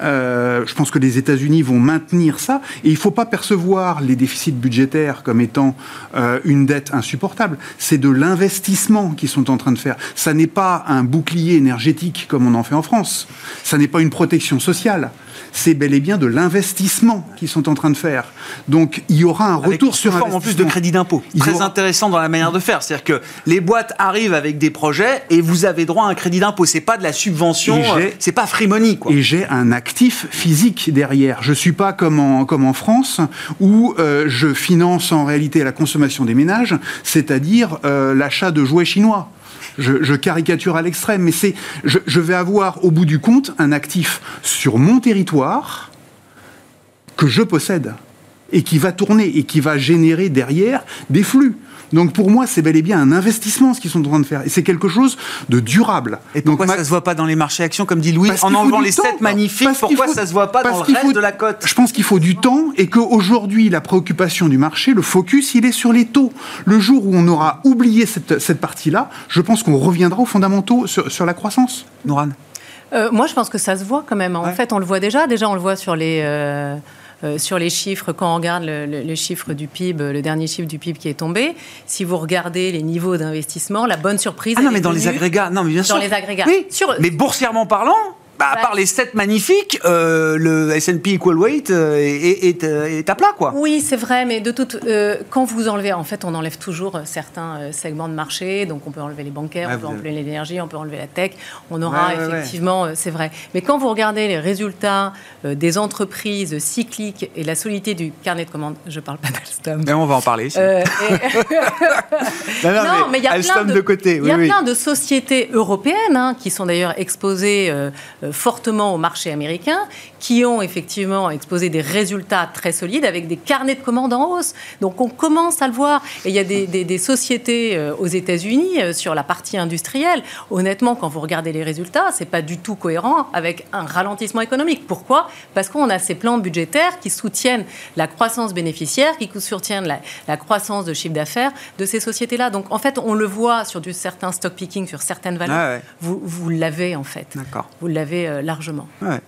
Speaker 5: Euh, je pense que les États-Unis vont maintenir ça et il ne faut pas percevoir les déficits budgétaires comme étant euh, une dette insupportable. C'est de l'investissement qu'ils sont en train de faire. Ça n'est pas un bouclier énergétique comme on en fait en France. Ça n'est pas une protection sociale. C'est bel et bien de l'investissement qu'ils sont en train de faire. Donc il y aura un
Speaker 1: Avec
Speaker 5: retour
Speaker 1: une
Speaker 5: sur
Speaker 1: forme en plus de crédit d'impôt. Très intéressant dans la manière de faire. C'est-à-dire que les boîtes arrivent avec des projets et vous avez droit à un crédit d'impôt. C'est pas de la subvention, euh, c'est pas quoi.
Speaker 5: Et j'ai un actif physique derrière. Je suis pas comme en, comme en France où euh, je finance en réalité la consommation des ménages, c'est-à-dire euh, l'achat de jouets chinois. Je, caricature à l'extrême, mais c'est, je vais avoir au bout du compte un actif sur mon territoire que je possède et qui va tourner et qui va générer derrière des flux. Donc pour moi, c'est bel et bien un investissement ce qu'ils sont en train de faire. Et c'est quelque chose de durable.
Speaker 1: Et pourquoi
Speaker 5: Donc, ma-
Speaker 1: ça se voit pas dans les marchés actions, comme dit Louis,
Speaker 5: parce
Speaker 1: en enlevant les
Speaker 5: temps.
Speaker 1: 7 magnifiques
Speaker 5: Parce
Speaker 1: Pourquoi
Speaker 5: faut-
Speaker 1: ça se voit pas
Speaker 5: parce
Speaker 1: dans le
Speaker 5: qu'il
Speaker 1: reste
Speaker 5: faut-
Speaker 1: de la cote?
Speaker 5: Je pense qu'il faut du temps et qu'aujourd'hui, la préoccupation du marché, le focus, il est sur les taux. Le jour où on aura oublié cette, cette partie-là, je pense qu'on reviendra aux fondamentaux sur, sur la croissance.
Speaker 1: Nouran
Speaker 3: Euh, moi, je pense que ça se voit quand même. En
Speaker 1: Ouais.
Speaker 3: fait, on le voit déjà. Déjà, on le voit sur les, euh, euh, sur les chiffres. Quand on regarde le, le- le chiffre du PIB, le dernier chiffre du PIB qui est tombé, si vous regardez les niveaux d'investissement, la bonne surprise.
Speaker 1: Ah non, mais dans les agrégats, non, mais bien sûr.
Speaker 3: Dans les agrégats.
Speaker 1: Oui,
Speaker 3: Sur-
Speaker 1: mais boursièrement parlant, bah, à part les 7 magnifiques, euh, le S&P Equal Weight euh, est, est- à plat, quoi.
Speaker 3: Oui, c'est vrai, mais de toute, euh, quand vous enlevez, en fait, on enlève toujours euh, certains euh, segments de marché. Donc, on peut enlever les bancaires, on peut enlever l'énergie, on peut enlever la tech. On aura
Speaker 1: Ouais, ouais, ouais.
Speaker 3: effectivement, euh, c'est vrai. Mais quand vous regardez les résultats euh, des entreprises cycliques et la solidité du carnet de commandes, je parle pas d'Alstom.
Speaker 1: Mais on va en parler. si.
Speaker 3: Euh, et- non, mais il y a plein de,
Speaker 1: de côté,
Speaker 3: il y a
Speaker 1: oui, oui.
Speaker 3: plein de sociétés européennes hein, qui sont d'ailleurs exposées euh, euh, fortement au marché américain, qui ont effectivement exposé des résultats très solides avec des carnets de commandes en hausse. Donc on commence à le voir. Et il y a des, des- des sociétés euh, aux États-Unis euh, sur la partie industrielle. Honnêtement, quand vous regardez les résultats, c'est pas du tout cohérent avec un ralentissement économique. Pourquoi? Parce qu'on a ces plans budgétaires qui soutiennent la croissance bénéficiaire, qui soutiennent la, la croissance de chiffre d'affaires de ces sociétés-là. Donc en fait, on le voit sur du certain stock picking, sur certaines valeurs.
Speaker 1: Ah ouais.
Speaker 3: Vous, vous l'avez en fait.
Speaker 1: D'accord.
Speaker 3: Vous l'avez euh, largement.
Speaker 1: Ouais.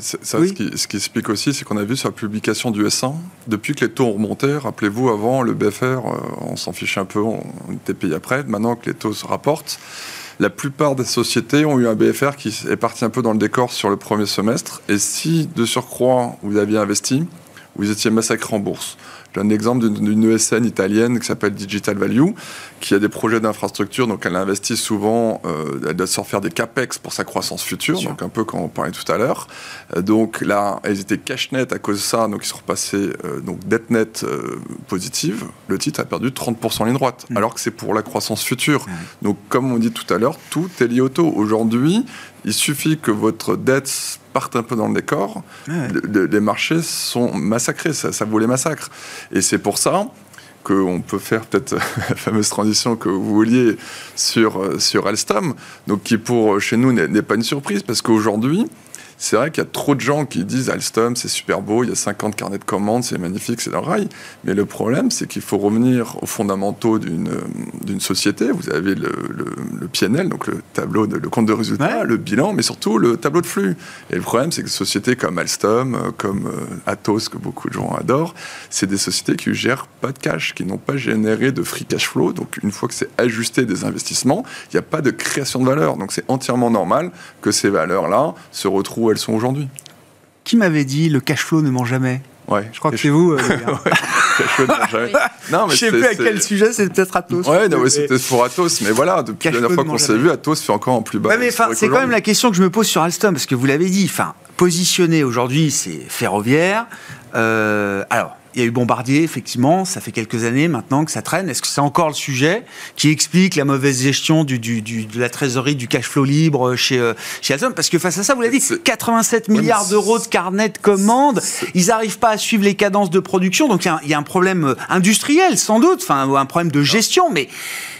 Speaker 4: Ça,
Speaker 1: Oui.
Speaker 4: ce, qui, ce qui explique aussi, c'est qu'on a vu sur la publication du S1, depuis que les taux ont remonté, rappelez-vous, avant, le BFR, euh, on s'en fichait un peu, on, on était payé après. Maintenant que les taux se rapportent, la plupart des sociétés ont eu un BFR qui est parti un peu dans le décor sur le premier semestre. Et si, de surcroît, vous aviez investi, vous étiez massacré en bourse. J'ai un exemple d'une- ESN italienne qui s'appelle Digital Value, qui a des projets d'infrastructure, donc elle investit souvent, euh, elle doit se faire des capex pour sa croissance future, donc un peu comme on parlait tout à l'heure. Euh, donc là, elles étaient cash net à cause de ça, donc ils sont repassés euh, donc dette net euh, positive. Le titre a perdu 30% en ligne droite,
Speaker 1: Mm.
Speaker 4: alors que c'est pour la croissance future. Donc comme on dit tout à l'heure, tout est lié au taux. Aujourd'hui, il suffit que votre dette parte un peu dans le décor,
Speaker 1: Ouais.
Speaker 4: les marchés sont massacrés, ça, ça vaut les massacres. Et c'est pour ça qu'on peut faire peut-être la fameuse transition que vous vouliez sur, euh, sur Alstom, donc qui pour chez nous n'est pas une surprise, parce qu'aujourd'hui, c'est vrai qu'il y a trop de gens qui disent Alstom, c'est super beau, il y a 50 carnets de commandes, c'est magnifique, c'est leur rail. Mais le problème, c'est qu'il faut revenir aux fondamentaux d'une d'une société. Vous avez le, le, PNL, donc le tableau, de, le compte de résultats, le bilan, mais surtout le tableau de flux. Et le problème, c'est que des sociétés comme Alstom, euh, comme euh, Atos, que beaucoup de gens adorent, c'est des sociétés qui gèrent pas de cash, qui n'ont pas généré de free cash flow. Donc une fois que c'est ajusté des investissements, il n'y a pas de création de valeur. Donc c'est entièrement normal que ces valeurs-là se retrouvent où elles sont aujourd'hui.
Speaker 1: Qui m'avait dit le cash flow ne ment jamais?
Speaker 4: Ouais,
Speaker 1: je crois que c'est vous. Euh,
Speaker 4: non, mais
Speaker 1: je sais plus à quel sujet, c'est peut-être Atos.
Speaker 4: Ouais, non, c'était pour Atos, mais voilà, depuis la dernière fois qu'on s'est vu, Atos fait encore en plus bas.
Speaker 1: mais c'est quand même la question que je me pose sur Alstom, parce que vous l'avez dit, enfin, positionné aujourd'hui, c'est ferroviaire. Euh, alors, il y a eu Bombardier, effectivement, ça fait quelques années maintenant que ça traîne. Est-ce que c'est encore le sujet qui explique la mauvaise gestion du, du, de la trésorerie, du cash flow libre chez, euh, chez Alstom? Parce que face à ça, vous l'avez dit, 87 milliards d'euros de carnet de commandes, ils n'arrivent pas à suivre les cadences de production, donc il y, a un problème euh, industriel, sans doute, enfin, un problème de gestion, mais...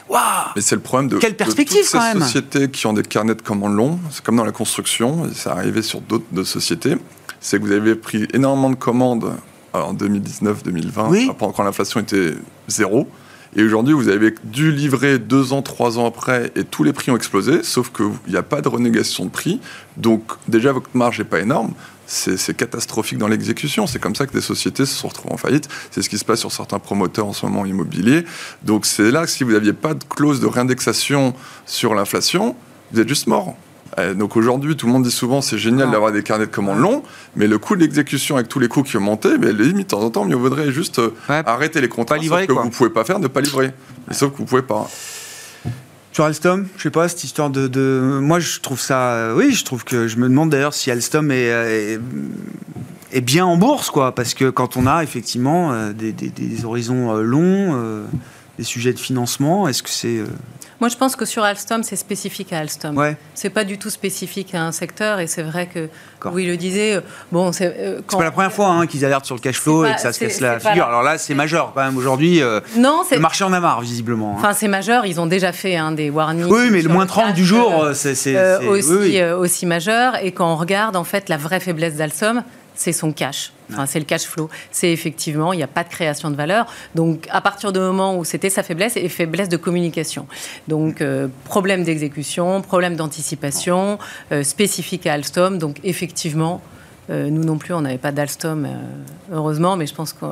Speaker 1: Wow
Speaker 4: mais c'est le problème de,
Speaker 1: Quelle perspective,
Speaker 4: toutes ces sociétés qui ont des carnets de commandes longs, c'est comme dans la construction, et ça arrivé sur d'autres sociétés, c'est que vous avez pris énormément de commandes en 2019-2020, quand l'inflation était zéro. Et aujourd'hui, vous avez dû livrer deux ans, trois ans après, et tous les prix ont explosé, sauf qu'il n'y a pas de renégation de prix. Donc, déjà, votre marge n'est pas énorme. C'est catastrophique dans l'exécution. C'est comme ça que des sociétés se sont retrouvées en faillite. C'est ce qui se passe sur certains promoteurs en ce moment immobiliers. Donc, c'est là que si vous n'aviez pas de clause de réindexation sur l'inflation, vous êtes juste mort. Euh, donc aujourd'hui, tout le monde dit souvent c'est génial d'avoir des carnets de commandes longs, mais le coût de l'exécution avec tous les coûts qui ont monté, mais limite, de temps en temps, mieux vaudrait juste euh, arrêter les contrats, livrer, que vous ne pouvez pas faire, ne pas livrer. Sauf que vous ne pouvez pas.
Speaker 1: Sur Alstom, je sais pas, cette histoire de, Moi, je trouve ça... Euh, oui, je trouve que... Je me demande d'ailleurs si Alstom est, est, bien en bourse, quoi, parce que quand on a effectivement des, des, horizons longs, des sujets de financement, est-ce que c'est...
Speaker 3: Moi, je pense que sur Alstom, c'est spécifique à Alstom.
Speaker 1: Ouais.
Speaker 3: C'est pas du tout spécifique à un secteur, et c'est vrai que, oui, le disait, euh, bon, c'est.
Speaker 1: Euh, quand... pas la première fois hein, qu'ils alertent sur le cash flow et que ça se casse la figure. Alors là, c'est majeur quand même aujourd'hui. Euh, non, le marché en a marre visiblement.
Speaker 3: Hein. Enfin, c'est majeur. Ils ont déjà fait hein, des warnings.
Speaker 1: Oui, mais le moins 30 du jour, c'est
Speaker 3: aussi, aussi majeur. Et quand on regarde en fait la vraie faiblesse d'Alstom, c'est son cash. Enfin, c'est le cash flow. C'est effectivement, il n'y a pas de création de valeur. Donc, à partir du moment où c'était sa faiblesse, et faiblesse de communication. Donc, euh, problème d'exécution, problème d'anticipation, euh, spécifique à Alstom. Donc, effectivement, euh, nous non plus, on n'avait pas d'Alstom, heureusement, mais je pense que.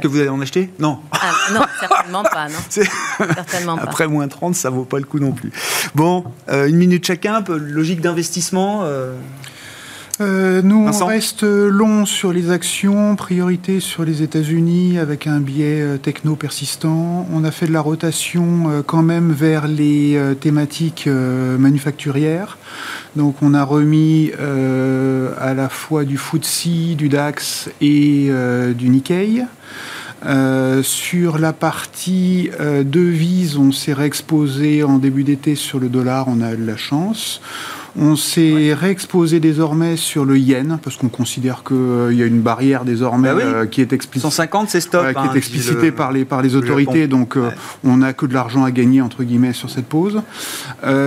Speaker 1: Que vous allez en acheter? Non.
Speaker 3: Ah, non, certainement pas. Non.
Speaker 1: certainement pas. Après moins 30, ça vaut pas le coup non plus. Bon, une minute chacun, logique d'investissement
Speaker 5: euh, nous, on reste long sur les actions, priorité sur les États-Unis avec un biais euh, techno persistant. On a fait de la rotation euh, quand même vers les thématiques manufacturières. Donc, on a remis à la fois du FTSE, du DAX et du Nikkei. sur la partie devise, on s'est réexposé en début d'été sur le dollar, on a eu de la chance. On s'est réexposé désormais sur le yen, parce qu'on considère qu'il euh, y a une barrière désormais bah euh, qui est explicitée.
Speaker 1: 150, c'est stop.
Speaker 5: qui est hein, explicitée par, les, par les autorités, donc euh, on n'a que de l'argent à gagner, entre guillemets, sur cette pause.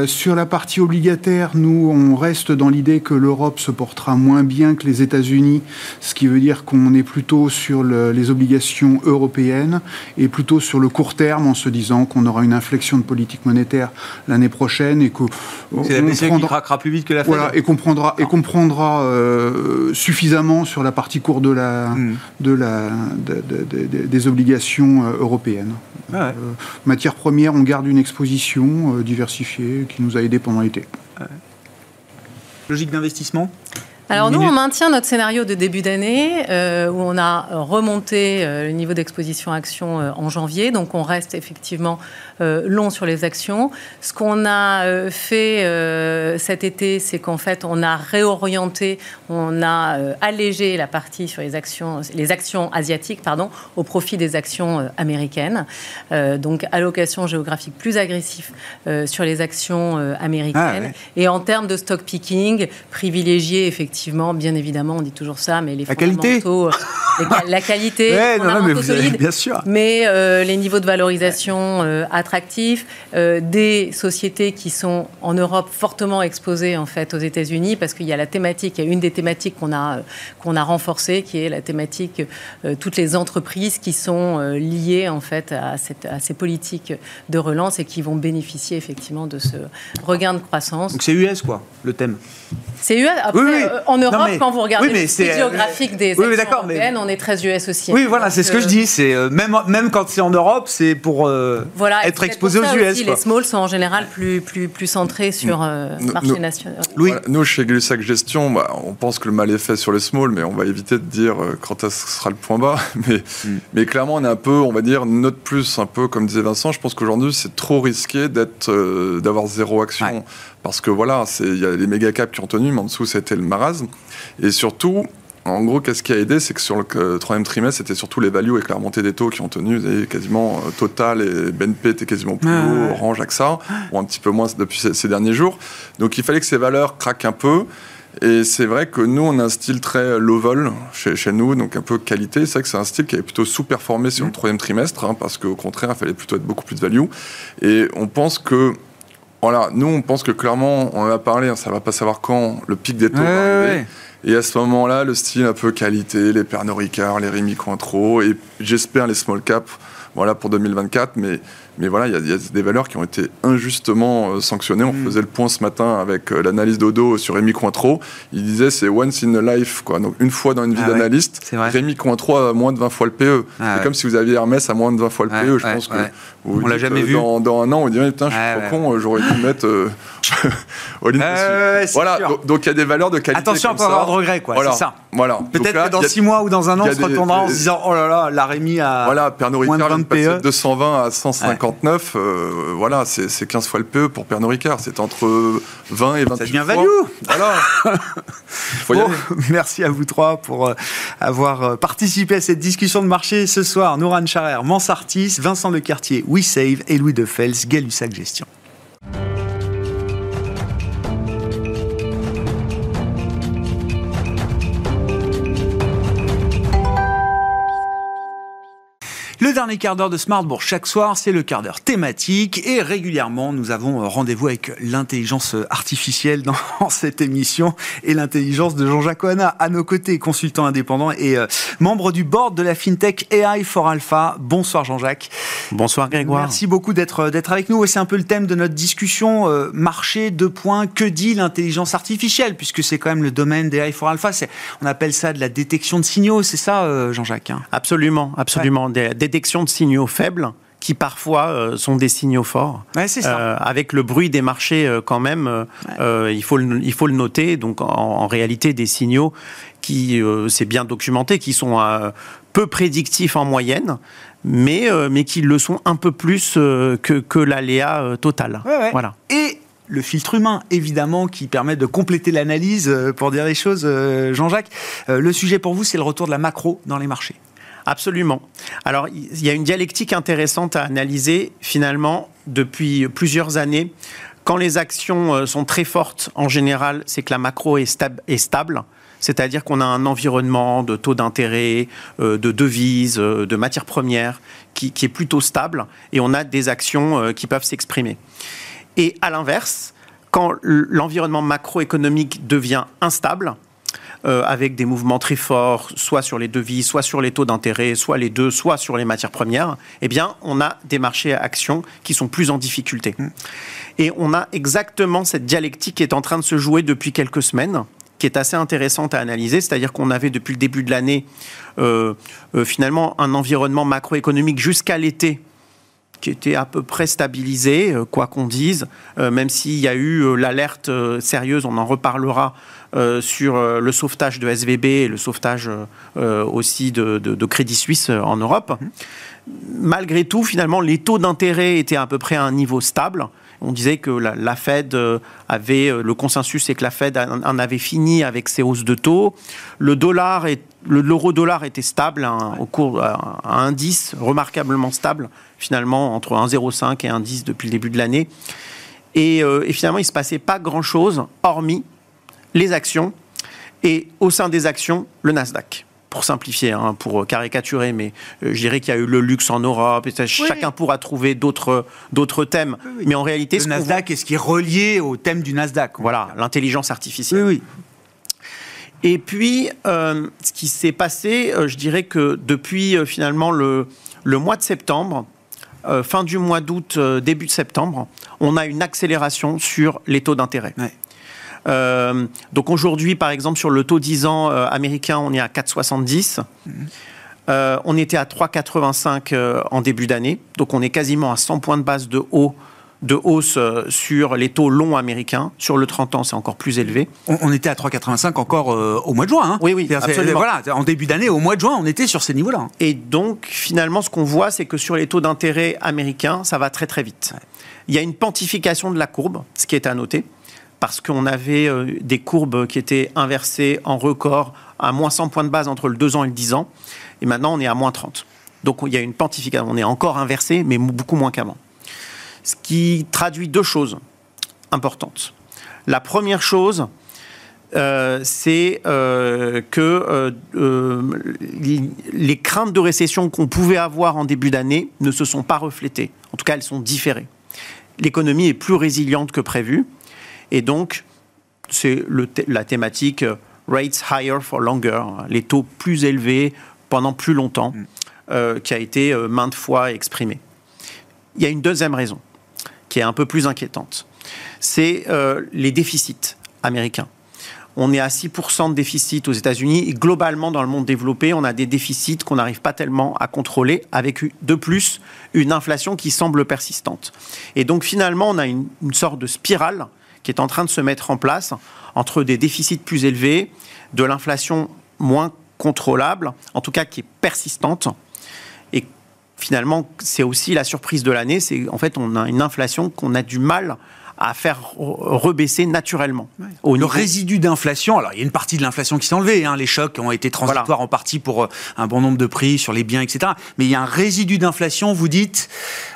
Speaker 5: sur la partie obligataire, nous, on reste dans l'idée que l'Europe se portera moins bien que les États-Unis, ce qui veut dire qu'on est plutôt sur les obligations européennes et plutôt sur le court terme en se disant qu'on aura une inflexion de politique monétaire l'année prochaine et que.
Speaker 1: C'est la BCE qui craquera plus vite que la Fed.
Speaker 5: Voilà, et comprendra, et comprendra euh, suffisamment sur la partie courte de la, hmm. de la, des obligations euh, européennes. Ah euh, matière première, on garde une exposition diversifiée qui nous a aidés pendant l'été.
Speaker 1: Logique d'investissement?
Speaker 3: Alors nous, on maintient notre scénario de début d'année euh, où on a remonté euh, le niveau d'exposition action euh, en janvier. Donc on reste effectivement long sur les actions. Ce qu'on a fait cet été, c'est qu'en fait on a réorienté, on a allégé la partie sur les actions, les actions asiatiques, pardon, au profit des actions américaines. donc allocation géographique plus agressif sur les actions américaines. Ah Et en termes de stock picking, privilégié effectivement effectivement, bien évidemment, on dit toujours ça, mais les
Speaker 1: la qualité.
Speaker 3: la qualité,
Speaker 1: on bien sûr.
Speaker 3: mais euh, les niveaux de valorisation euh, attractifs, euh, des sociétés qui sont en Europe fortement exposées en fait aux États-Unis, parce qu'il y a la thématique, il y a une des thématiques qu'on a qu'on a renforcée, qui est la thématique toutes les entreprises qui sont liées en fait à, cette, à ces politiques de relance et qui vont bénéficier effectivement de ce regain de croissance.
Speaker 1: Donc c'est US quoi, le thème.
Speaker 3: C'est US. Après, en Europe, quand vous regardez le géographique des oui, européennes, on est très US aussi.
Speaker 1: Oui, voilà, c'est ce que je dis. C'est euh, même même quand c'est en Europe, c'est pour euh, être exposé aux US.
Speaker 3: Aussi, Les smalls sont en général plus plus plus centrés sur le euh, marché national.
Speaker 4: Oui. nous, chez Glussac Gestion, bah, on pense que le mal est fait sur les smalls, mais on va éviter de dire quand ce sera le point bas. Mais mm. mais clairement, on est un peu, on va dire, note plus, un peu comme disait Vincent. Je pense qu'aujourd'hui, c'est trop risqué d'être d'avoir zéro action. Parce que voilà, il y a les méga caps qui ont tenu, mais en dessous, c'était le marasme. Et surtout, en gros, qu'est-ce qui a aidé C'est que sur le euh, troisième trimestre, c'était surtout les values avec la remontée des taux qui ont tenu. Et quasiment euh, Total et BNP étaient quasiment plus haut, Orange, AXA, ou un petit peu moins depuis ces, derniers jours. Donc il fallait que ces valeurs craquent un peu. Et c'est vrai que nous, on a un style très low vol chez, chez nous, donc un peu qualité. C'est vrai que c'est un style qui avait plutôt sous-performé sur le troisième trimestre, hein, parce qu'au contraire, il fallait plutôt être beaucoup plus de value. Et on pense que voilà, nous, on pense que clairement, on en a parlé, hein, ça va pas savoir quand le pic des taux va arriver. Et à ce moment-là, le style un peu qualité, les Pernod Ricard, les Rémi Cointreau, et j'espère les small caps, voilà pour 2024. Mais mais voilà, il y, a des valeurs qui ont été injustement euh, sanctionnées. On mm. faisait le point ce matin avec euh, l'analyse d'Odo sur Rémi Cointreau. Il disait c'est once in a life, quoi. Donc une fois dans une vie ah d'analyste. Rémi Cointreau a moins de 20 fois le PE. Ah c'est comme si vous aviez Hermès à moins de 20 fois le PE. Je pense que
Speaker 1: on l'a jamais vu.
Speaker 4: Dans, un an, on dirait putain, je suis trop con, j'aurais dû mettre euh, Voilà, donc il y a des valeurs de qualité.
Speaker 1: Attention à pas avoir de regrets, quoi. C'est ça. Voilà. Peut-être que dans 6 mois ou dans un an, on se retournera en se disant oh là là, la Rémi a.
Speaker 4: Voilà, Pernod Ricard, 220 à 150. 59, euh, voilà, c'est 15 fois le PE pour Pernod Ricard. C'est entre 20 et 28 Ça
Speaker 1: devient value Voilà. merci à vous trois pour euh, avoir euh, participé à cette discussion de marché ce soir. Nouran Charer, Mansartis, Vincent Lecartier, WeSave et Louis Defels, Gay-Lussac Gestion. Le dernier quart d'heure de Smartbourg chaque soir, c'est le quart d'heure thématique et régulièrement, nous avons rendez-vous avec l'intelligence artificielle dans cette émission et l'intelligence de Jean-Jacques Oana à nos côtés, consultant indépendant et euh, membre du board de la FinTech AI for Alpha. Bonsoir Jean-Jacques.
Speaker 6: Bonsoir Grégoire.
Speaker 1: Merci beaucoup d'être d'être avec nous et c'est un peu le thème de notre discussion euh, marché de points. Que dit l'intelligence artificielle? Puisque c'est quand même le domaine d'AI for Alpha. On appelle ça de la détection de signaux, c'est ça euh, Jean-Jacques hein?
Speaker 6: Absolument, absolument. Des, de signaux faibles qui parfois euh, sont des signaux forts.
Speaker 1: Euh,
Speaker 6: avec le bruit des marchés euh, quand même, il, faut le, il faut le noter. Donc en, réalité, des signaux qui, c'est bien documenté, qui sont peu prédictifs en moyenne, mais, mais qui le sont un peu plus que, que l'aléa total.
Speaker 1: Voilà. Et le filtre humain, évidemment, qui permet de compléter l'analyse pour dire les choses. Jean-Jacques, le sujet pour vous, c'est le retour de la macro dans les marchés.
Speaker 6: Absolument. Alors, il y a une dialectique intéressante à analyser, finalement, depuis plusieurs années. Quand les actions euh, sont très fortes, en général, c'est que la macro est, stable. C'est-à-dire qu'on a un environnement de taux d'intérêt, euh, de devises, euh, de matières premières qui, est plutôt stable et on a des actions qui peuvent s'exprimer. Et à l'inverse, quand l'environnement macroéconomique devient instable, euh, avec des mouvements très forts, soit sur les devis, soit sur les taux d'intérêt, soit les deux, soit sur les matières premières, eh bien, on a des marchés à actions qui sont plus en difficulté. Mm. Et on a exactement cette dialectique qui est en train de se jouer depuis quelques semaines qui est assez intéressante à analyser, c'est-à-dire qu'on avait depuis le début de l'année euh, euh, finalement un environnement macroéconomique jusqu'à l'été qui était à peu près stabilisé, quoi qu'on dise, même s'il y a eu l'alerte sérieuse, on en reparlera euh, sur euh, le sauvetage de SVB et le sauvetage euh, aussi de, Crédit Suisse en Europe. Malgré tout, finalement, les taux d'intérêt étaient à peu près à un niveau stable. On disait que la, Fed avait le consensus, c'est que la Fed en avait fini avec ses hausses de taux. Le dollar l'euro dollar était stable hein, au cours à un 10 remarquablement stable finalement entre 1,05 et 1,10 depuis le début de l'année. Et, et, finalement, il ne se passait pas grand-chose, hormis les actions et au sein des actions, le Nasdaq. pour simplifier, hein, pour caricaturer, mais je dirais qu'il y a eu le luxe en Europe. Et chacun pourra trouver d'autres thèmes. Mais en réalité,
Speaker 1: le Nasdaq est ce qui est relié au thème du Nasdaq.
Speaker 6: Voilà, l'intelligence artificielle.
Speaker 1: Oui, oui.
Speaker 6: Et puis, ce qui s'est passé, je dirais que depuis finalement le, le mois de septembre, euh, fin du mois d'août, euh, début de septembre, on a une accélération sur les taux d'intérêt. Euh, donc aujourd'hui, par exemple, sur le taux 10 ans américain, on est à 4,70. Mhm. on était à 3,85 en début d'année. Donc on est quasiment à 100 points de base de haut de hausse euh, sur les taux longs américains. Sur le 30 ans, c'est encore plus élevé.
Speaker 1: On, était à 3,85 encore euh, au mois de juin. Hein.
Speaker 6: Oui, oui, absolument.
Speaker 1: Voilà, en début d'année, au mois de juin, on était sur ces niveaux-là.
Speaker 6: Et donc, finalement, ce qu'on voit, c'est que sur les taux d'intérêt américains, ça va très très vite. Il y a une pantification de la courbe, ce qui est à noter, parce qu'on avait euh, des courbes qui étaient inversées en record à moins 100 points de base entre le 2 ans et le 10 ans. Et maintenant, on est à moins 30. Donc, il y a une pantification. On est encore inversé, mais beaucoup moins qu'avant ce qui traduit deux choses importantes. La première chose, euh, c'est euh, que euh, les craintes de récession qu'on pouvait avoir en début d'année ne se sont pas reflétées. En tout cas, elles sont différées. L'économie est plus résiliente que prévu. Et donc, c'est la thématique rates higher for longer, les taux plus élevés pendant plus longtemps, mm. qui a été maintes fois exprimée. Il y a une deuxième raison qui est un peu plus inquiétante. C'est euh, les déficits américains. On est à 6% de déficit aux États-Unis et globalement dans le monde développé, on a des déficits qu'on n'arrive pas tellement à contrôler avec de plus une inflation qui semble persistante. Et donc finalement, on a une, une sorte de spirale qui est en train de se mettre en place entre des déficits plus élevés, de l'inflation moins contrôlable, en tout cas qui est persistante, finalement, c'est aussi la surprise de l'année. C'est en fait, on a une inflation qu'on a du mal à faire rebaisser naturellement.
Speaker 1: Au le résidu d'inflation, alors il y a une partie de l'inflation qui s'est enlevée, hein, les chocs ont été transitoires en partie pour euh, un bon nombre de prix sur les biens, etc. Mais il y a un résidu d'inflation, vous dites,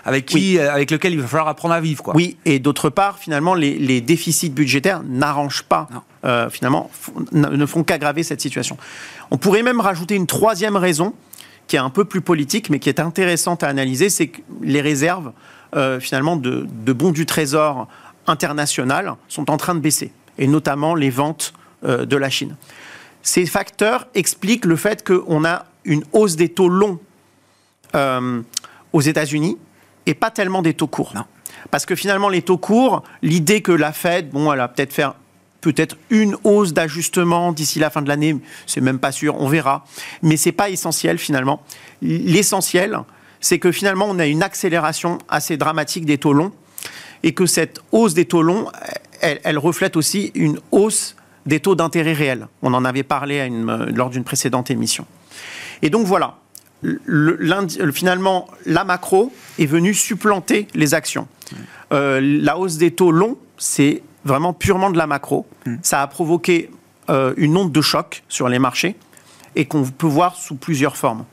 Speaker 1: avec, qui, euh, avec lequel il va falloir apprendre à vivre. Quoi.
Speaker 6: Oui, et d'autre part, finalement, les, déficits budgétaires n'arrangent pas, euh, finalement, ne font qu'aggraver cette situation. On pourrait même rajouter une troisième raison, qui est un peu plus politique, mais qui est intéressante à analyser, c'est que les réserves, euh, finalement, de, bons du trésor international sont en train de baisser, et notamment les ventes euh, de la Chine. Ces facteurs expliquent le fait qu'on a une hausse des taux longs euh, aux États-Unis et pas tellement des taux courts. Parce que finalement, les taux courts, l'idée que la Fed, bon, elle va peut-être faire peut-être une hausse d'ajustement d'ici la fin de l'année, c'est même pas sûr, on verra. Mais c'est pas essentiel finalement. L'essentiel, c'est que finalement on a une accélération assez dramatique des taux longs et que cette hausse des taux longs, elle, reflète aussi une hausse des taux d'intérêt réels. On en avait parlé à une, lors d'une précédente émission. Et donc voilà, finalement, la macro est venue supplanter les actions. Euh, la hausse des taux longs, c'est vraiment purement de la macro. Hmm. Ça a provoqué euh, une onde de choc sur les marchés et qu'on peut voir sous plusieurs formes.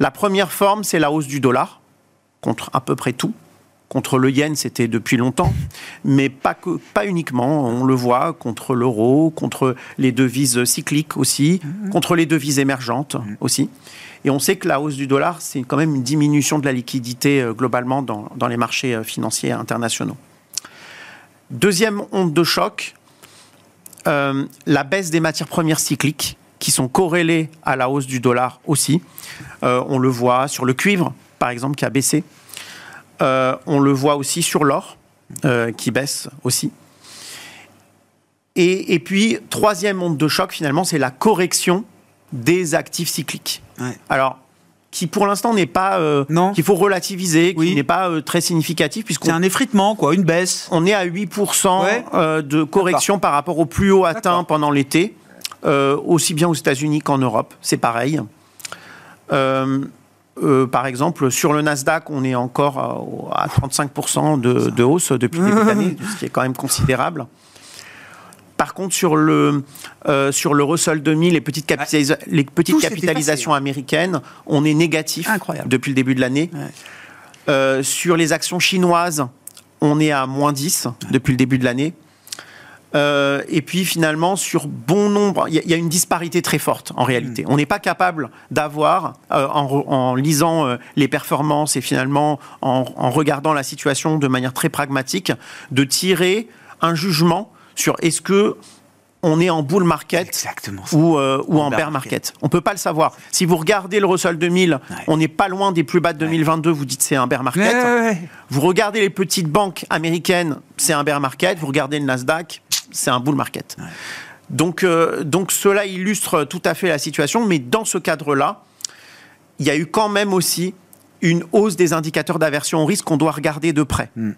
Speaker 6: La première forme, c'est la hausse du dollar contre à peu près tout. Contre le yen, c'était depuis longtemps, mais pas, que, pas uniquement. On le voit contre l'euro, contre les devises cycliques aussi, hmm. contre les devises émergentes hmm. aussi. Et on sait que la hausse du dollar, c'est quand même une diminution de la liquidité euh, globalement dans, dans les marchés euh, financiers internationaux. Deuxième onde de choc, euh, la baisse des matières premières cycliques qui sont corrélées à la hausse du dollar aussi. Euh, on le voit sur le cuivre, par exemple, qui a baissé. Euh, on le voit aussi sur l'or, qui baisse aussi. Et, puis, troisième onde de choc, finalement, c'est la correction des actifs cycliques. Alors, qui pour l'instant n'est pas euh, qu'il faut relativiser, qui n'est pas euh, très significatif
Speaker 1: puisqu'on c'est un effritement quoi, une baisse.
Speaker 6: On est à 8% euh, de correction par rapport au plus haut atteint pendant l'été, aussi bien aux États-Unis qu'en Europe, c'est pareil. par exemple, sur le Nasdaq, on est encore à 35% de, de, hausse depuis le début de l'année, ce qui est quand même considérable. Par contre, sur le, euh, sur le Russell 2000, les petites, les petites capitalisations américaines, on est négatif depuis le début de l'année. Euh, sur les actions chinoises, on est à moins 10 depuis le début de l'année. Euh, et puis finalement, sur bon nombre, il y, a une disparité très forte en réalité. On n'est pas capable d'avoir, euh, en, lisant euh, les performances et finalement en, en, regardant la situation de manière très pragmatique, de tirer un jugement sur est-ce que on est en bull market ou, euh, ou, en, bear market. On peut pas le savoir. Si vous regardez le Russell 2000, on n'est pas loin des plus bas de 2022, vous dites c'est un bear market. vous regardez les petites banques américaines, c'est un bear market. Vous regardez le Nasdaq, c'est un bull market. Donc, euh, donc cela illustre tout à fait la situation, mais dans ce cadre-là, il y a eu quand même aussi une hausse des indicateurs d'aversion au risque qu'on doit regarder de près. Hmm.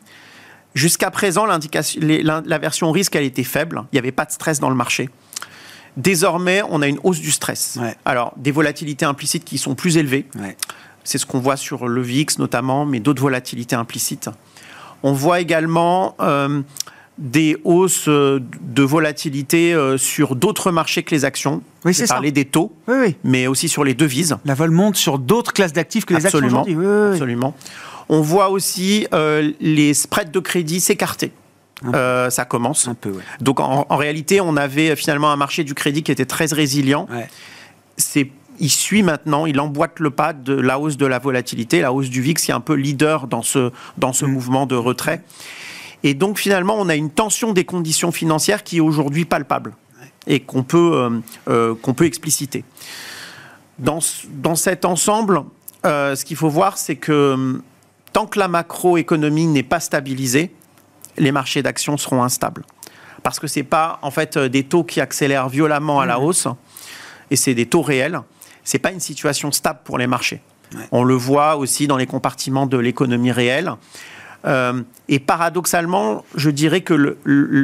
Speaker 6: Jusqu'à présent, la version risque, elle était faible. Il n'y avait pas de stress dans le marché. Désormais, on a une hausse du stress. Alors, des volatilités implicites qui sont plus élevées. C'est ce qu'on voit sur le VIX notamment, mais d'autres volatilités implicites. On voit également euh, des hausses euh, de volatilité euh, sur d'autres marchés que les actions.
Speaker 1: Oui, c'est
Speaker 6: parler des taux, mais aussi sur les devises.
Speaker 1: La vol monte sur d'autres classes d'actifs que les actions aujourd'hui.
Speaker 6: Absolument. On voit aussi euh, les spreads de crédit s'écarter. Euh, ça commence.
Speaker 1: Un peu,
Speaker 6: Donc en, réalité, on avait finalement un marché du crédit qui était très résilient. C'est il suit maintenant, il emboîte le pas de la hausse de la volatilité, la hausse du VIX qui est un peu leader dans ce, dans ce mm. mouvement de retrait. Et donc finalement, on a une tension des conditions financières qui est aujourd'hui palpable et qu'on peut, euh, qu'on peut expliciter. Dans, dans cet ensemble, ce qu'il faut voir, c'est que tant que la macroéconomie n'est pas stabilisée, les marchés d'actions seront instables. Parce que ce n'est pas en fait euh, des taux qui accélèrent violemment à la hausse, et c'est des taux réels. Ce n'est pas une situation stable pour les marchés. On le voit aussi dans les compartiments de l'économie réelle. Euh, et paradoxalement, je dirais que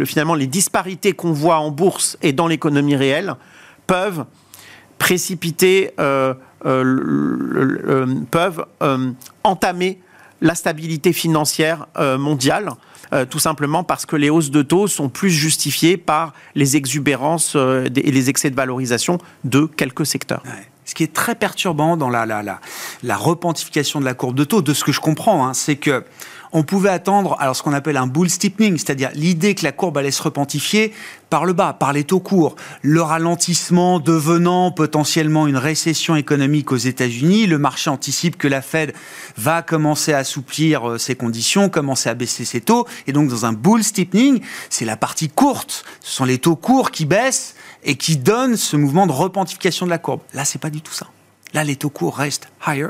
Speaker 6: finalement, les disparités qu'on voit en bourse et dans l'économie réelle peuvent précipiter, euh, peuvent entamer la stabilité financière euh, mondiale, euh, tout simplement parce que les hausses de taux sont plus justifiées par les exubérances euh, et les excès de valorisation de quelques secteurs.
Speaker 1: Ce qui est très perturbant dans la, la, la, la repentification de la courbe de taux, de ce que je comprends, hein, c'est que on pouvait attendre alors ce qu'on appelle un bull steepening, c'est-à-dire l'idée que la courbe allait se repentifier par le bas, par les taux courts, le ralentissement devenant potentiellement une récession économique aux États-Unis, le marché anticipe que la Fed va commencer à assouplir euh, ses conditions, commencer à baisser ses taux, et donc dans un bull steepening, c'est la partie courte, ce sont les taux courts qui baissent et qui donnent ce mouvement de repentification de la courbe. Là, c'est pas du tout ça. Là, les taux courts restent higher,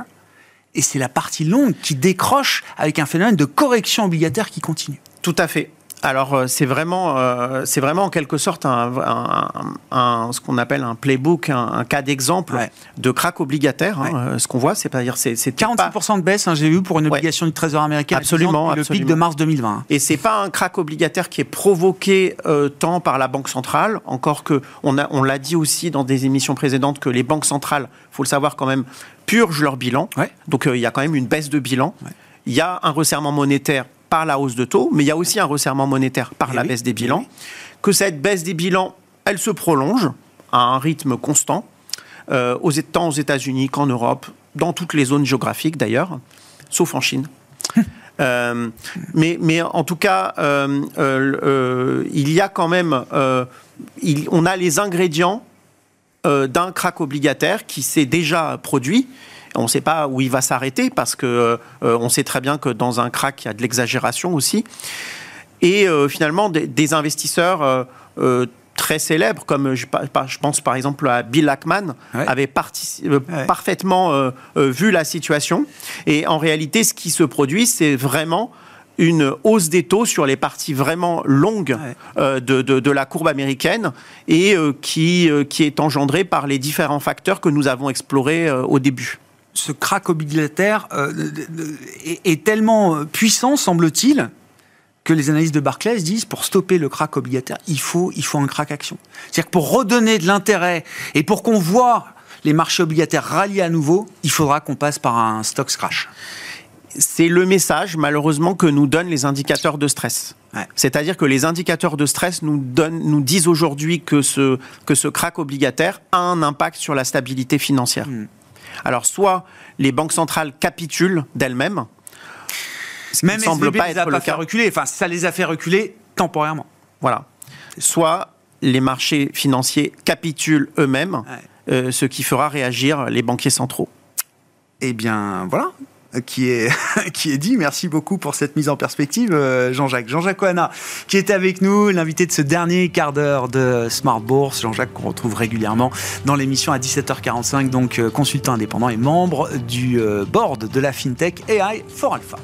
Speaker 1: et c'est la partie longue qui décroche avec un phénomène de correction obligataire qui continue.
Speaker 6: Tout à fait. Alors euh, c'est vraiment, euh, c'est vraiment en quelque sorte un, ce qu'on appelle un playbook, un, cas d'exemple de crack obligataire. Hein, euh, ce qu'on voit, c'est pas dire c'est
Speaker 1: 46% de baisse, hein, j'ai vu pour une obligation du Trésor américain.
Speaker 6: Absolument,
Speaker 1: le pic de mars 2020.
Speaker 6: Et c'est pas un crack obligataire qui est provoqué tant par la banque centrale, encore que on a, on l'a dit aussi dans des émissions précédentes que les banques centrales, faut le savoir quand même, purgent leur bilan. Donc il y a quand même une baisse de bilan. Il y a un resserrement monétaire par la hausse de taux, mais il y a aussi un resserrement monétaire par eh la baisse des bilans. Que cette baisse des bilans, elle se prolonge à un rythme constant, euh, aux, tant aux États-Unis qu'en Europe, dans toutes les zones géographiques d'ailleurs, sauf en Chine. Euh, mais, mais, en tout cas, euh, il y a quand même, on a les ingrédients d'un crack obligataire qui s'est déjà produit on ne sait pas où il va s'arrêter parce que euh, on sait très bien que dans un crack, il y a de l'exagération aussi. Et euh, finalement, des, investisseurs euh, très célèbres, comme je, pense par exemple à Bill Ackman, avaient parfaitement vu la situation. Et en réalité, ce qui se produit, c'est vraiment une hausse des taux sur les parties vraiment longues de, la courbe américaine et qui, qui est engendrée par les différents facteurs que nous avons explorés au début
Speaker 1: ce crack obligataire euh, est, tellement euh, puissant, semble-t-il, que les analystes de Barclays disent pour stopper le crack obligataire, il faut, il faut un crack action. C'est-à-dire que pour redonner de l'intérêt et pour qu'on voit les marchés obligataires rallier à nouveau, il faudra qu'on passe par un stock crash.
Speaker 6: C'est le message, malheureusement, que nous donnent les indicateurs de stress. C'est-à-dire que les indicateurs de stress nous, donnent, nous disent aujourd'hui que ce, que ce crack obligataire a un impact sur la stabilité financière. Hmm. Alors, soit les banques centrales capitulent d'elles-mêmes,
Speaker 1: ce Même semble pas être le cas. reculer. Enfin, ça les a fait reculer temporairement.
Speaker 6: Voilà. soit les marchés financiers capitulent eux-mêmes, euh, ce qui fera réagir les banquiers centraux.
Speaker 1: Eh bien, voilà, qui est, est dit. Merci beaucoup pour cette mise en perspective, euh, Jean-Jacques. Jean-Jacques Oana, qui était avec nous, l'invité de ce dernier quart d'heure de Smart Bourse. Jean-Jacques, qu'on retrouve régulièrement dans l'émission à 17h45, donc euh, consultant indépendant et membre du board de la FinTech AI for Alpha.